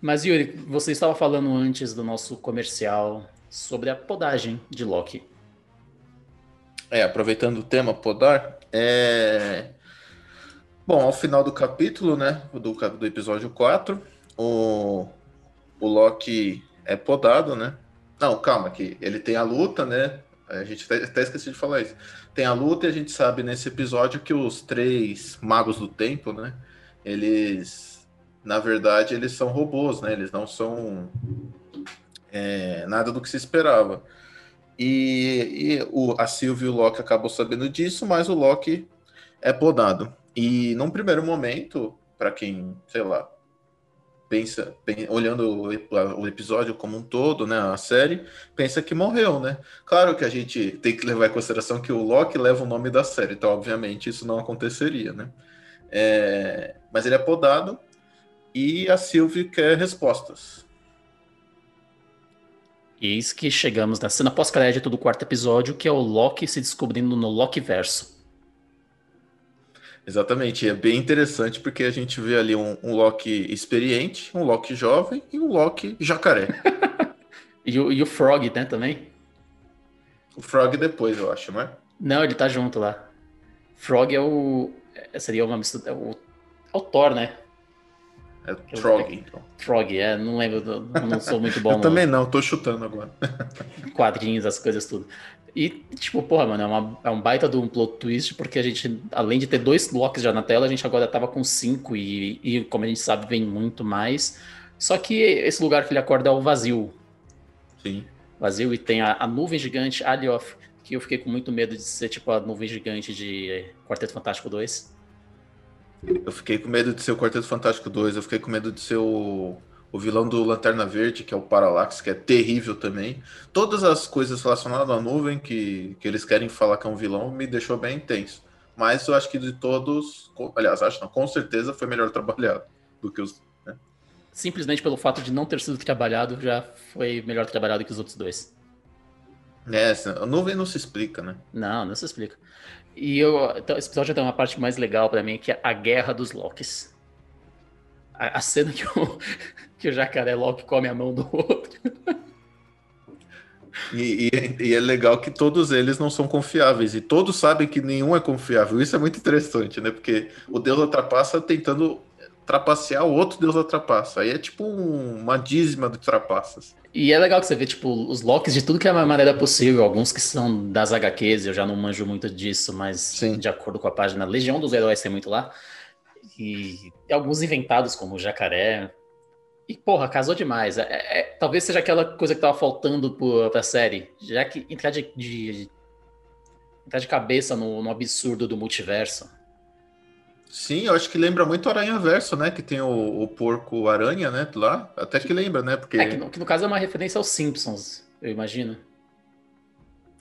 Mas, Yuri, você estava falando antes do nosso comercial sobre a podagem de Loki. É, aproveitando o tema podar, é... Bom, ao final do capítulo, né, do, do episódio 4, o, o Loki é podado, né? Não, calma, que ele tem a luta, né? A gente até, até esqueci de falar isso. Tem a luta e a gente sabe nesse episódio que os três magos do tempo, né? Eles na verdade, eles são robôs, né? Eles não são é, nada do que se esperava. E, e o, a Sylvie e o Loki acabam sabendo disso, mas o Loki é podado. E num primeiro momento, para quem, sei lá, pensa, olhando o, o, episódio como um todo, né, a série, pensa que morreu, né? Claro que a gente tem que levar em consideração que o Loki leva o nome da série, então obviamente isso não aconteceria, né? É, mas ele é podado e a Sylvie quer respostas. Eis que chegamos na cena pós-crédito do quarto episódio, que é o Loki se descobrindo no Loki verso. Exatamente, é bem interessante porque a gente vê ali um, um Loki experiente, um Loki jovem e um Loki jacaré. *laughs* e, o, e o Frog, né, também? O Frog depois, eu acho, não é? Não, ele tá junto lá. Frog é o. Seria uma mistura. É o, é o Thor, né? É Trog, então. Frog, é, não lembro, não sou muito bom *laughs* Eu no- também não, tô chutando agora. *laughs* quadrinhos, as coisas tudo. E, tipo, porra, mano, é, uma- é um baita de um plot twist, porque a gente, além de ter dois Locks já na tela, a gente agora tava com cinco, e, e como a gente sabe, vem muito mais. Só que esse lugar que ele acorda é o vazio. Sim. Vazio, e tem a, a nuvem gigante, Alioth, que eu fiquei com muito medo de ser, tipo, a nuvem gigante de Quarteto Fantástico 2. Eu fiquei com medo de ser o Quarteto Fantástico 2, eu fiquei com medo de ser o, o vilão do Lanterna Verde, que é o Parallax, que é terrível também. Todas as coisas relacionadas à nuvem que, que eles querem falar que é um vilão me deixou bem intenso. Mas eu acho que de todos, aliás, acho não, com certeza foi melhor *laughs* trabalhado do que os. né? Simplesmente pelo fato de não ter sido trabalhado, já foi melhor trabalhado que os outros dois. É, essa- a nuvem não se explica, né? Não, não se explica. E eu, então, esse episódio tem uma parte mais legal pra mim, que é a guerra dos Locks. A, a cena que o, *laughs* que o jacaré Loki come a mão do outro. E, e- e é legal que todos eles não são confiáveis, e todos sabem que nenhum é confiável. Isso é muito interessante, né? Porque o Deus da trapaça tentando trapacear o outro Deus da trapaça. Aí é tipo um- uma dízima de trapaças. E é legal que você vê, tipo, os Locks de tudo que é maneira possível. Alguns que são das HQs, eu já não manjo muito disso, mas Sim. de acordo com a página Legião dos Heróis tem muito lá. E, e alguns inventados, como o jacaré. E, porra, casou demais. É- é- talvez seja aquela coisa que tava faltando pro, pra série. Já que entrar de, de- entrar de cabeça no, no absurdo do multiverso. Sim, eu acho que lembra muito Aranha Verso, né? Que tem o, o porco aranha, né? Lá. Até que lembra, né? Porque É, que no, que no caso é uma referência aos Simpsons, eu imagino.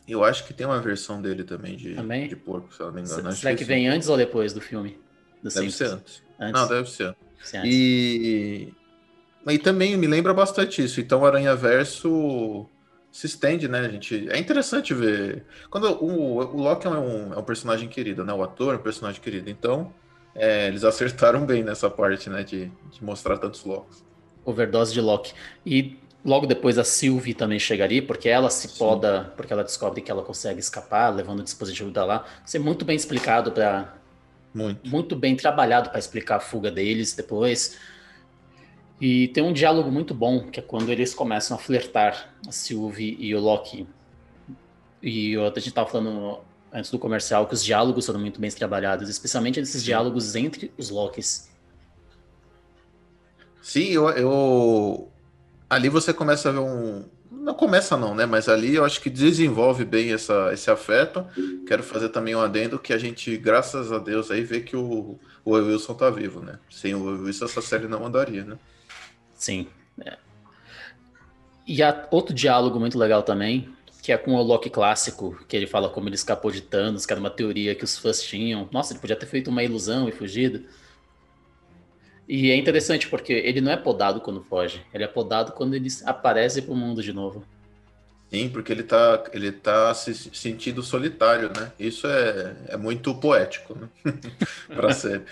eu acho que tem uma versão dele também de, Também? de porco, se eu não me engano. Acho Será que vem antes ou depois do filme? Do Deve ser Simpsons? antes. Antes. Não, deve ser. Ser antes. E, e também me lembra bastante isso. Então, o Aranha Verso se estende, né, gente? É interessante ver. Quando o, o Loki é um, é um personagem querido, né? O ator é um personagem querido. Então, é, eles acertaram bem nessa parte, né? De, de mostrar tantos Locks. Overdose de Loki. E logo depois a Sylvie também chegaria, porque ela se Sim. poda, porque ela descobre que ela consegue escapar, levando o dispositivo dela lá. Isso é muito bem explicado para Muito. muito bem trabalhado para explicar a fuga deles depois. E tem um diálogo muito bom, que é quando eles começam a flertar, a Sylvie e o Loki. E eu- a gente tava falando antes do comercial que os diálogos foram muito bem trabalhados, especialmente esses diálogos entre os Lokis. Sim, eu, eu- Ali você começa a ver um. Não começa, não, né? Mas ali eu acho que desenvolve bem essa, esse afeto. Quero fazer também um adendo que a gente, graças a Deus, aí vê que o, o Wilson tá vivo, né? Sem o Wilson, essa série não andaria, né? Sim. é. E há outro diálogo muito legal também, que é com o Loki clássico, que ele fala como ele escapou de Thanos, que era uma teoria que os fãs tinham. Nossa, ele podia ter feito uma ilusão e fugido. E é interessante porque ele não é podado quando foge, ele é podado quando ele aparece pro mundo de novo. Sim, porque ele tá, ele tá se sentindo solitário, né? Isso é, é muito poético, né? *laughs* pra série.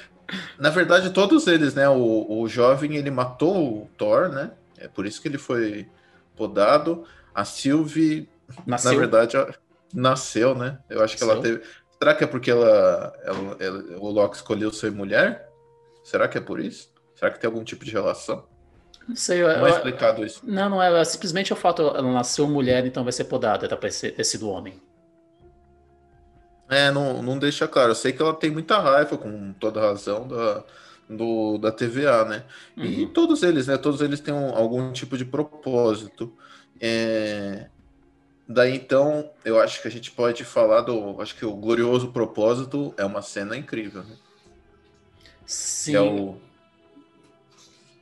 Na verdade, todos eles, né? O, o jovem, ele matou o Thor, né? É por isso que ele foi podado. A Sylvie, Nasceu. na verdade, ela nasceu, né? Eu acho que ela Nasceu. teve. Será que é porque ela, ela- ela- o Loki escolheu ser mulher? Será que é por isso? Será que tem algum tipo de relação? Não sei, eu, Não é eu- explicado isso. não, não é, é simplesmente o fato ela nasceu mulher, então vai ser podada, pra ser- ter sido homem. É, não, não deixa claro. Eu sei que ela tem muita raiva, com toda razão, da, do, da TVA, né? E Uhum. todos eles, né? Todos eles têm um- algum tipo de propósito. É, Daí então, eu acho que a gente pode falar do. Acho que o glorioso propósito é uma cena incrível, né? Sim. Que é o.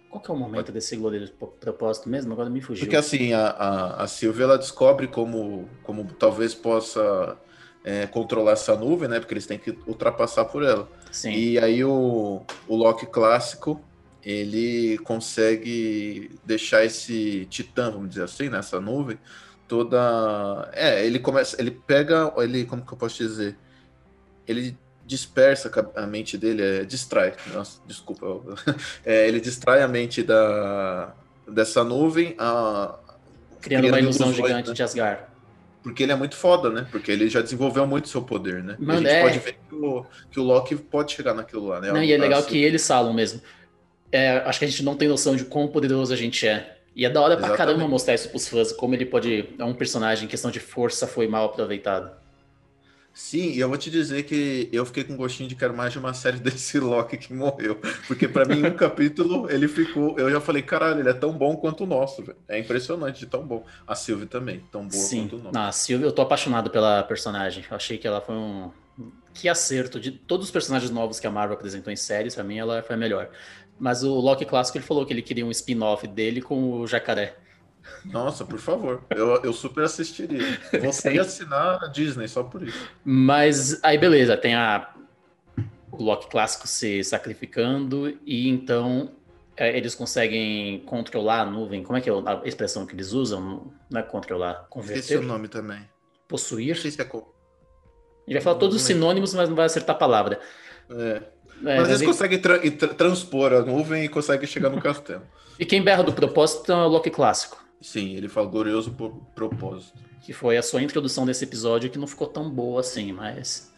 Qual que é o momento desse glorioso propósito mesmo? Agora me fugiu. Porque assim, a, a, a Silvia ela descobre como, como talvez possa é, controlar essa nuvem, né? Porque eles têm que ultrapassar por ela. Sim. E aí o, o Loki clássico, ele consegue deixar esse titã, vamos dizer assim, nessa nuvem, toda... É, ele começa, ele pega, ele, como que eu posso dizer? Ele dispersa a mente dele, é, distrai, nossa, desculpa, *laughs* é, ele distrai a mente da, dessa nuvem, a, Criando uma ilusão ilusões, gigante né? de Asgard. Porque ele é muito foda, né? Porque ele já desenvolveu muito seu poder, né? Mano, a gente é. pode ver que o, que o Loki pode chegar naquilo lá, né? Não, e é legal Assim, que eles falam mesmo. É, acho que a gente não tem noção de quão poderoso a gente é. E é da hora pra Exatamente. caramba mostrar isso pros fãs, como ele pode. É um personagem em questão de força foi mal aproveitado. Sim, e eu vou te dizer que eu fiquei com gostinho de quero mais de uma série *laughs* desse Loki que morreu. Porque pra mim, um *laughs* capítulo, ele ficou. Eu já falei, caralho, ele é tão bom quanto o nosso, velho. É impressionante de tão bom. A Sylvie também, tão boa Sim. quanto o nosso. Não, a Sylvie, eu tô apaixonado pela personagem. Eu achei que ela foi um. Que acerto. De todos os personagens novos que a Marvel apresentou em séries, pra mim ela foi a melhor. Mas o Loki clássico ele falou que ele queria um spin-off dele com o jacaré. Nossa, por favor. Eu, eu super assistiria. *laughs* Sim. até assinar a Disney só por isso. Mas aí beleza, tem a o Loki clássico se sacrificando e então é, eles conseguem controlar a nuvem. Como é que é a expressão que eles usam? Não é controlar, Esqueci o converter, nome também. possuir. Não sei se é. co- A gente vai falar todos os sinônimos, mas não vai acertar a palavra. É. É, Mas eles e- conseguem tra- tra- transpor a nuvem e conseguem chegar no castelo. *laughs* E quem berra do propósito é o Loki clássico, Sim, ele fala glorioso por propósito. que foi a sua introdução desse episódio que não ficou tão boa assim, mas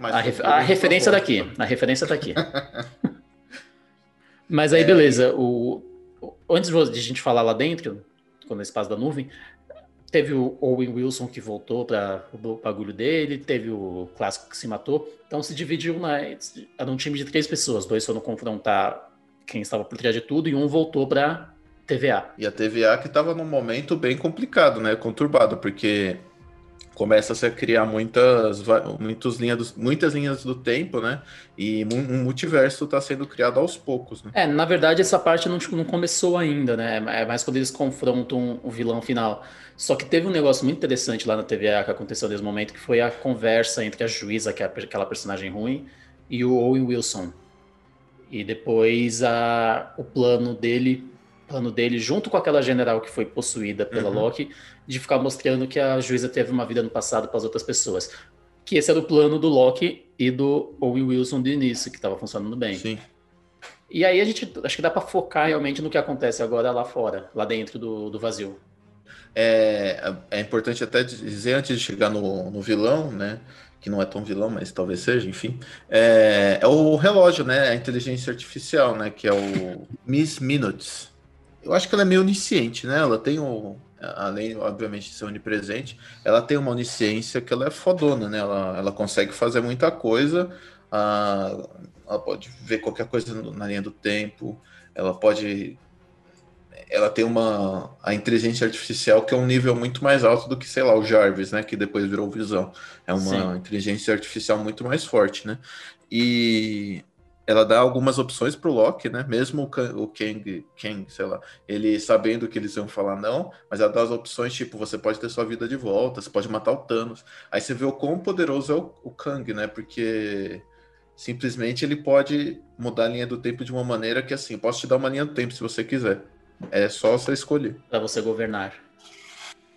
Mas a, ref- a referência propósito. daqui, a referência tá aqui. *laughs* Mas aí É. beleza, o- antes de a gente falar lá dentro, quando esse espaço da nuvem, teve o Owen Wilson que voltou para o bagulho dele, teve o clássico que se matou, então se dividiu na era um time de três pessoas, dois foram confrontar quem estava por trás de tudo e um voltou para TVA. E a TVA que estava num momento bem complicado, né? Conturbado, porque começa a criar muitas, muitas, linhas do, muitas linhas do tempo, né? E um multiverso está sendo criado aos poucos, né? É, na verdade, essa parte não, tipo, não começou ainda, né? É mais quando eles confrontam o vilão final. Só que teve um negócio muito interessante lá na TVA que aconteceu nesse momento, que foi a conversa entre a juíza, que é aquela personagem ruim, e o Owen Wilson. E depois a, o plano dele, plano dele, junto com aquela general que foi possuída pela Uhum. Loki, de ficar mostrando que a juíza teve uma vida no passado para as outras pessoas. Que esse era o plano do Loki e do Owen Wilson do início, que estava funcionando bem. Sim. E aí a gente acho que dá pra focar realmente no que acontece agora lá fora, lá dentro do, do vazio. É, é importante até dizer, antes de chegar no, no vilão, né? Que não é tão vilão, mas talvez seja, enfim. É, é o relógio, né? A inteligência artificial, né? Que é o Miss Minutes. Eu acho que ela é meio onisciente, né? Ela tem o. Além, obviamente, de ser onipresente, ela tem uma onisciência que ela é fodona, né? Ela, ela consegue fazer muita coisa. ah, ela pode ver qualquer coisa na linha do tempo. Ela pode ela tem uma a inteligência artificial que é um nível muito mais alto do que, sei lá, o Jarvis, né, que depois virou Visão. É uma Sim. inteligência artificial muito mais forte, né? E ela dá algumas opções pro Loki, né? Mesmo o, Ka- o Kang, Kang, sei lá, ele sabendo que eles iam falar não, mas ela dá as opções tipo, você pode ter sua vida de volta, você pode matar o Thanos. Aí você vê o quão poderoso é o, o Kang, né? Porque simplesmente ele pode mudar a linha do tempo de uma maneira que assim, eu posso te dar uma linha do tempo se você quiser. É só você escolher. Pra você governar.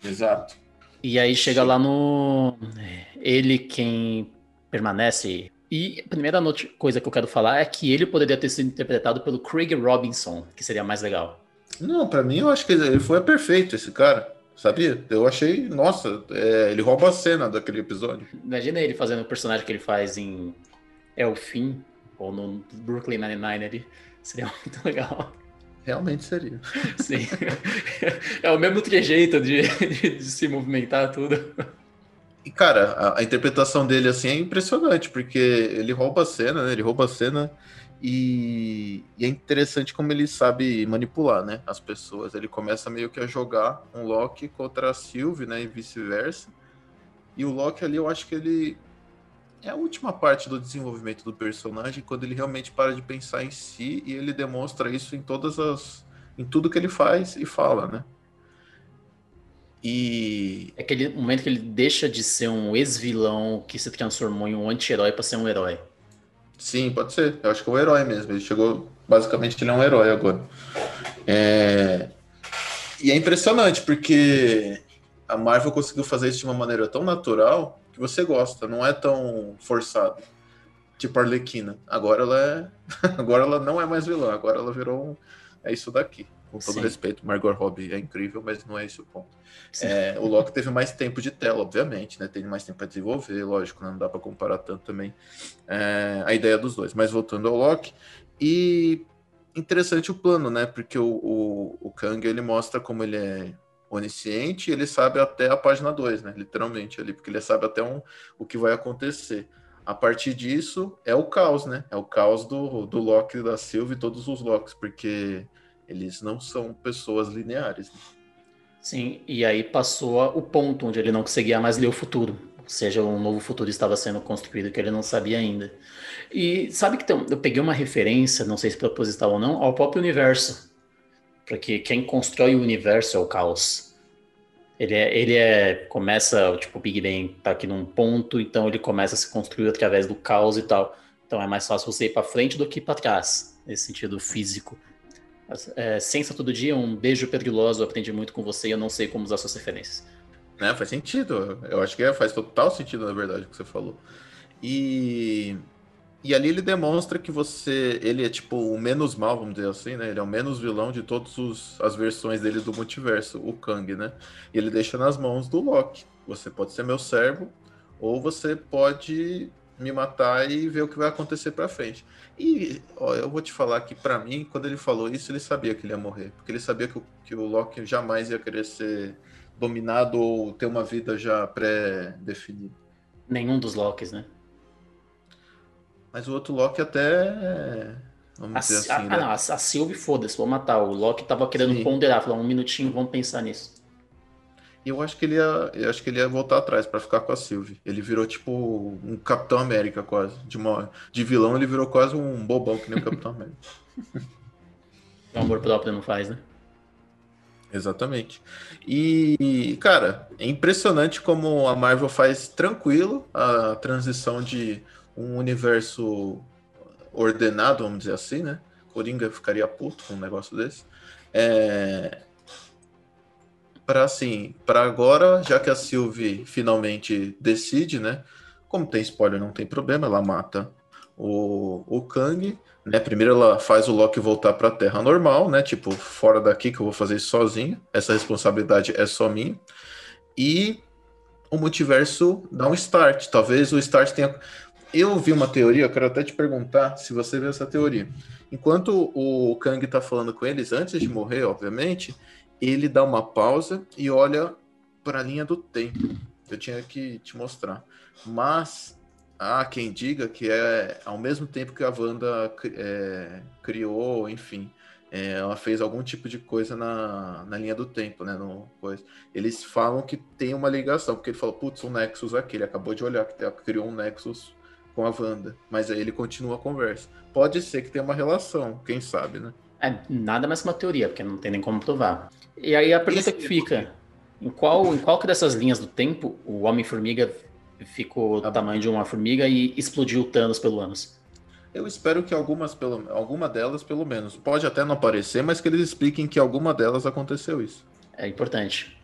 Exato. E aí chega Sim. lá no. Ele quem permanece. E a primeira coisa que eu quero falar é que ele poderia ter sido interpretado pelo Craig Robinson, que seria mais legal. Não, pra mim eu acho que ele foi perfeito, esse cara. Sabia? Eu achei, nossa, é, ele rouba a cena daquele episódio. Imagina ele fazendo o personagem que ele faz em Elfim, ou no Brooklyn Nine-Nine ali. Seria *laughs* muito legal. Realmente seria. Sim. *laughs* É o mesmo trejeito de, de, de se movimentar tudo. E, cara, a, a interpretação dele, assim, é impressionante, porque ele rouba a cena, né? Ele rouba a cena e, e é interessante como ele sabe manipular, né? As pessoas. Ele começa meio que a jogar um Loki contra a Sylvie, né? E vice-versa. E o Loki ali, eu acho que ele... É a última parte do desenvolvimento do personagem, quando ele realmente para de pensar em si e ele demonstra isso em todas as... Em tudo que ele faz e fala, né? E É aquele momento que ele deixa de ser um ex-vilão que se transformou em um anti-herói pra ser um herói. Sim, pode ser. Eu acho que é o herói mesmo. Ele chegou. Basicamente, ele é um herói agora. É... E é impressionante, porque a Marvel conseguiu fazer isso de uma maneira tão natural que você gosta, não é tão forçado. Tipo a Arlequina. Agora ela é. *laughs* agora ela não é mais vilã, agora ela virou um. É isso daqui. Com todo Sim. respeito, Margot Robbie é incrível, mas não é esse o ponto. É, o Loki teve mais tempo de tela, obviamente, né? Teve mais tempo para desenvolver, lógico, né? não dá para comparar tanto também é, a ideia dos dois. Mas voltando ao Loki, e interessante o plano, né? Porque o, o, o Kang ele mostra como ele é onisciente e ele sabe até a página 2, né? Literalmente ali, porque ele sabe até um, o que vai acontecer. A partir disso é o caos, né? É o caos do, do Loki da Silva e todos os Locks, porque eles não são pessoas lineares. Né? Sim, e aí passou o ponto onde ele não conseguia mais ler o futuro. Ou seja, um novo futuro estava sendo construído que ele não sabia ainda. E sabe que tem, eu peguei uma referência, não sei se proposital ou não, ao próprio universo. Porque quem constrói o universo é o caos. Ele é, ele é começa, tipo, o Big Bang tá aqui num ponto, então ele começa a se construir através do caos e tal. Então é mais fácil você ir para frente do que para trás, nesse sentido físico. É, Ciência Todo Dia, um beijo perguloso, aprendi muito com você e eu não sei como usar suas referências. Né, faz sentido. Eu acho que é, faz total sentido, na verdade, o que você falou. E, e ali ele demonstra que você. Ele é tipo o menos mal, vamos dizer assim, né? Ele é o menos vilão de todas as versões dele do multiverso, o Kang, né? E ele deixa nas mãos do Loki. Você pode ser meu servo, ou você pode me matar e ver o que vai acontecer para frente. E ó, eu vou te falar que para mim, quando ele falou isso, ele sabia que ele ia morrer, porque ele sabia que o, que o Loki jamais ia querer ser dominado ou ter uma vida já pré-definida. Nenhum dos Locks, né? Mas o outro Loki até. Vamos A, dizer assim. a, né? ah, não, a, a Sylvie, foda-se, vou matar. O Loki tava querendo Sim. ponderar, falar um minutinho, vamos pensar nisso. E eu acho que ele ia, eu acho que ele ia voltar atrás pra ficar com a Sylvie. Ele virou tipo um Capitão América quase. De, uma, de vilão ele virou quase um bobão que nem o Capitão América. O *laughs* amor próprio não faz, né? Exatamente. E, cara, é impressionante como a Marvel faz tranquilo a transição de um universo ordenado, vamos dizer assim, né? Coringa ficaria puto com um negócio desse. É... Para assim, para agora, já que a Sylvie finalmente decide, né? Como tem spoiler, não tem problema, ela mata o, o Kang, né? Primeiro ela faz o Loki voltar para a Terra normal, né? Tipo, fora daqui que eu vou fazer isso sozinho. Essa responsabilidade é só minha. E o multiverso dá um start. Talvez o start tenha. Eu vi uma teoria, eu quero até te perguntar se você vê essa teoria. Enquanto o Kang tá falando com eles, antes de morrer, obviamente, ele dá uma pausa e olha para a linha do tempo. Eu tinha que te mostrar. Mas há quem diga que é ao mesmo tempo que a Wanda é, criou, enfim, é, ela fez algum tipo de coisa na, na linha do tempo, né? No. Eles falam que tem uma ligação, porque ele falou, putz, um Nexus aqui, ele acabou de olhar que criou um Nexus com a Wanda, mas aí ele continua a conversa. Pode ser que tenha uma relação, quem sabe, né? É nada mais que uma teoria, porque não tem nem como provar. E aí a pergunta que fica: em qual, em qual que dessas linhas do tempo o Homem-Formiga ficou do tamanho de uma formiga e explodiu o Thanos pelo ânus? Eu espero que algumas, pelo, alguma delas, pelo menos, pode até não aparecer, mas que eles expliquem que alguma delas aconteceu isso. É importante.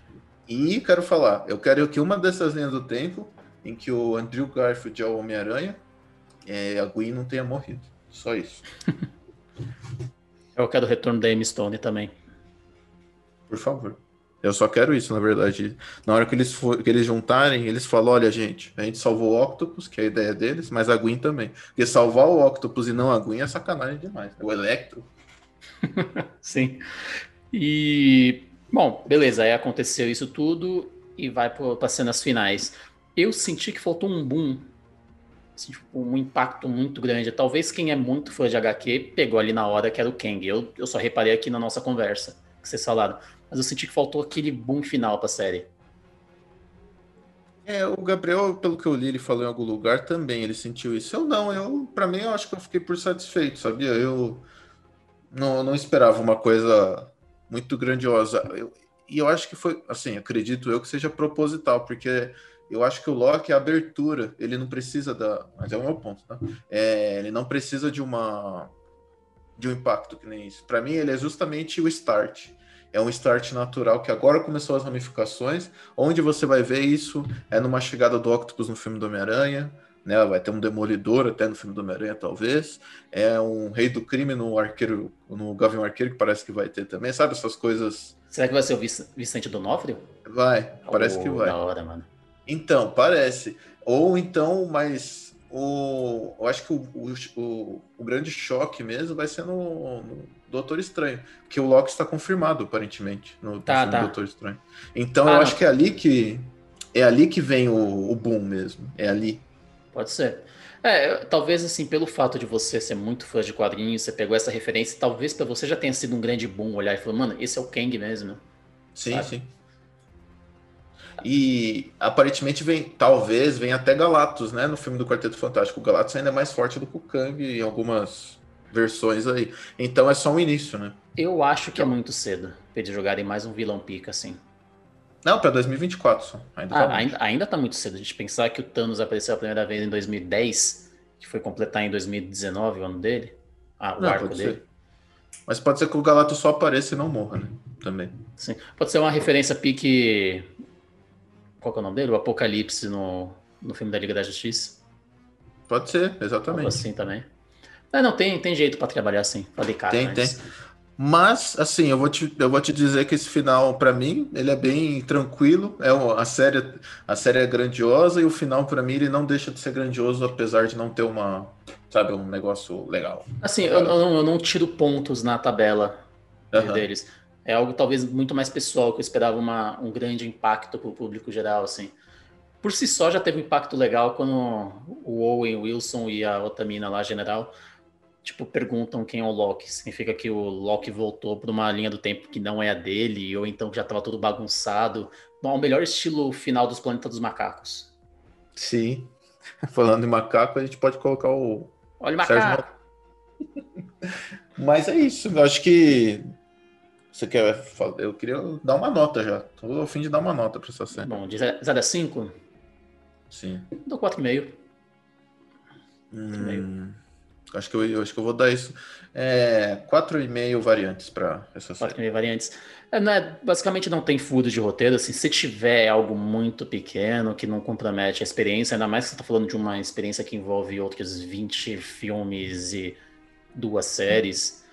E quero falar, eu quero que uma dessas linhas do tempo, em que o Andrew Garfield é o Homem-Aranha, é, a Gwen não tenha morrido. Só isso. *laughs* Eu quero o retorno da Emma Stone também. Por favor. Eu só quero isso, na verdade. Na hora que eles, for, que eles juntarem, eles falam: olha, gente, a gente salvou o Octopus, que é a ideia deles, mas a Gwen também. Porque salvar o Octopus e não a Gwen é sacanagem demais. O Electro. *laughs* Sim. E, bom, beleza, aí aconteceu isso tudo e vai para cenas finais. Eu senti que faltou um boom, assim, tipo, um impacto muito grande. Talvez quem é muito fã de HQ pegou ali na hora que era o Kang. Eu, eu só reparei aqui na nossa conversa que vocês falaram. Mas eu senti que faltou aquele boom final pra série. É, o Gabriel, pelo que eu li, ele falou em algum lugar também, ele sentiu isso. Eu não, eu, pra mim, eu acho que eu fiquei por satisfeito, sabia? Eu não, não esperava uma coisa muito grandiosa. Eu- e eu acho que foi, assim, acredito eu que seja proposital, porque eu acho que o Loki é a abertura, ele não precisa da. Mas é o meu ponto, tá? É, ele não precisa de uma. de um impacto que nem isso. Pra mim, ele é justamente o start. É um start natural que agora começou as ramificações. Onde você vai ver isso é numa chegada do Octopus no filme do Homem-Aranha, né? Vai ter um demolidor até no filme do Homem-Aranha, talvez. É um rei do crime no arqueiro, no Gavião Arqueiro, que parece que vai ter também, sabe? Essas coisas. Será que vai ser o Vicente Donofrio? Vai, parece oh, que vai. Da hora, mano. Então, parece. Ou então, mas o, eu acho que o, o, o, grande choque mesmo vai ser no, no Doutor Estranho, que o Loki está confirmado, aparentemente, no, tá, no tá. Doutor Estranho. Então, ah, eu acho que é ali que é ali que vem o, o boom mesmo. É ali. Pode ser. É, talvez assim, pelo fato de você ser muito fã de quadrinhos, você pegou essa referência, talvez para você já tenha sido um grande boom olhar e falar, mano, esse é o Kang mesmo. Sim, sabe? sim. E aparentemente vem, talvez venha até Galactus, né? No filme do Quarteto Fantástico. O Galactus ainda é mais forte do que o Kang em algumas versões aí. Então é só um início, né? Eu acho que é muito cedo pra eles jogarem mais um vilão pica, assim. Não, para 2024 só. Ainda, ah, tá ainda, ainda tá muito cedo. A gente pensar que o Thanos apareceu a primeira vez em 2010, que foi completar em 2019 o ano dele. Ah, o não, arco dele. Ser. Mas pode ser que o Galactus só apareça e não morra, né? Também. Sim. Pode ser uma referência pique qual é o nome dele? O Apocalipse no, no filme da Liga da Justiça. Pode ser, exatamente. Algo assim também. Mas não, tem, tem jeito para trabalhar assim. Falei, cara. Tem, mas... tem. Mas, assim, eu vou te, eu vou te dizer que esse final, para mim, ele é bem tranquilo. É a série, a série é grandiosa e o final, para mim, ele não deixa de ser grandioso, apesar de não ter uma, sabe, um negócio legal. Assim, eu, eu, não, eu não tiro pontos na tabela uhum. deles é algo talvez muito mais pessoal, que eu esperava uma, um grande impacto para o público geral, assim. Por si só já teve um impacto legal quando o Owen Wilson e a Otamina lá, general, tipo, perguntam quem é o Loki. Significa que o Loki voltou para uma linha do tempo que não é a dele, ou então já estava tudo bagunçado. Bom, o melhor estilo final dos Planetas dos Macacos. Sim. *laughs* Falando em macaco, a gente pode colocar o. Olha o macaco! *laughs* Mas é isso. Eu acho que você quer. Eu queria dar uma nota já. Tô a fim de dar uma nota para essa cena. Bom, de 0 a 5? Sim. Dou 4,5. Hum, acho, que eu, acho que eu vou dar isso. É, 4,5 variantes para essa cena. 4,5 variantes. É, não é, basicamente não tem furo de roteiro. Assim, se tiver algo muito pequeno que não compromete a experiência, ainda mais que você está falando de uma experiência que envolve outros 20 filmes e duas séries.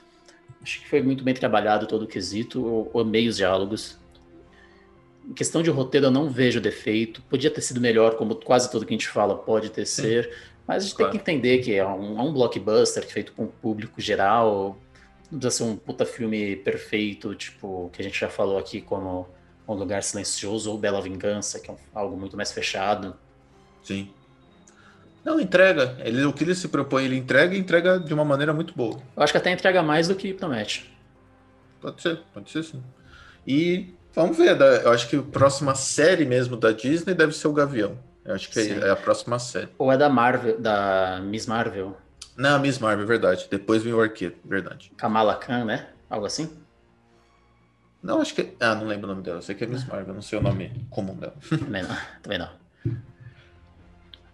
Acho que foi muito bem trabalhado todo o quesito. Eu amei os diálogos. Em questão de roteiro, eu não vejo defeito. Podia ter sido melhor, como quase tudo que a gente fala pode ter Sim. ser. Mas a gente claro. tem que entender que é um, é um blockbuster feito com o público geral. Não precisa ser um puta filme perfeito, tipo, que a gente já falou aqui, como Um Lugar Silencioso ou Bela Vingança, que é um, algo muito mais fechado. Sim. Não, entrega. Ele, o que ele se propõe, ele entrega e entrega de uma maneira muito boa. Eu acho que até entrega mais do que promete. Pode ser, pode ser sim. E vamos ver, eu acho que a próxima série mesmo da Disney deve ser o Gavião. Eu acho que sim. é a próxima série. Ou é da Marvel, da Miss Marvel. Não, Miss Marvel, verdade. Depois vem o Arqueiro, verdade. Kamala Khan, né? Algo assim? Não, acho que. Ah, não lembro o nome dela. Eu sei que é Miss Marvel, não sei o nome comum dela. *laughs* Também não, também não.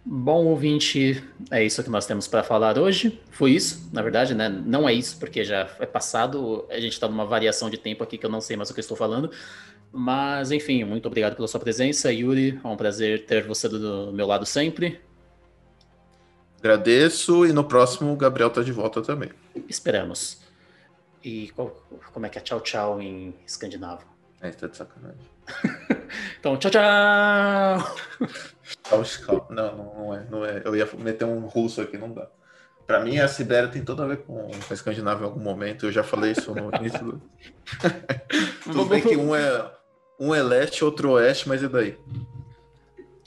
Bom, ouvinte, é isso que nós temos para falar hoje. Foi isso, na verdade, né? Não é isso, porque já é passado, a gente está numa variação de tempo aqui que eu não sei mais o que eu estou falando. Mas, enfim, muito obrigado pela sua presença, Yuri. É um prazer ter você do meu lado sempre. Agradeço e no próximo o Gabriel está de volta também. Esperamos. E qual, como é que é tchau tchau em escandinavo? É, está de sacanagem. *laughs* então, tchau, tchau! Não, não, não é, não é. Eu ia meter um russo aqui, não dá. Pra mim, a Sibéria tem tudo a ver com, com a Escandinávia em algum momento. Eu já falei isso no início do. *laughs* tudo bem que um é, um é leste, outro oeste, mas e daí?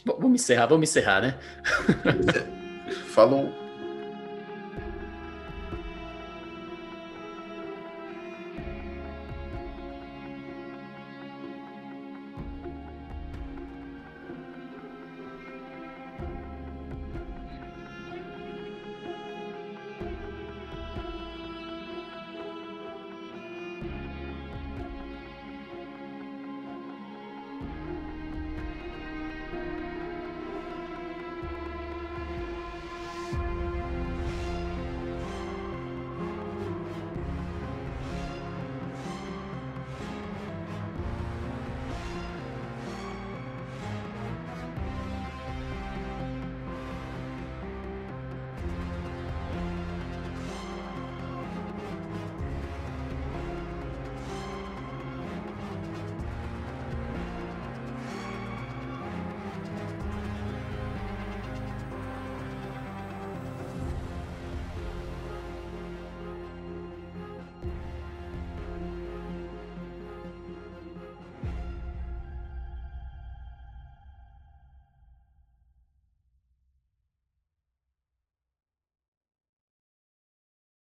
Vamos encerrar, vamos encerrar, né? Falou.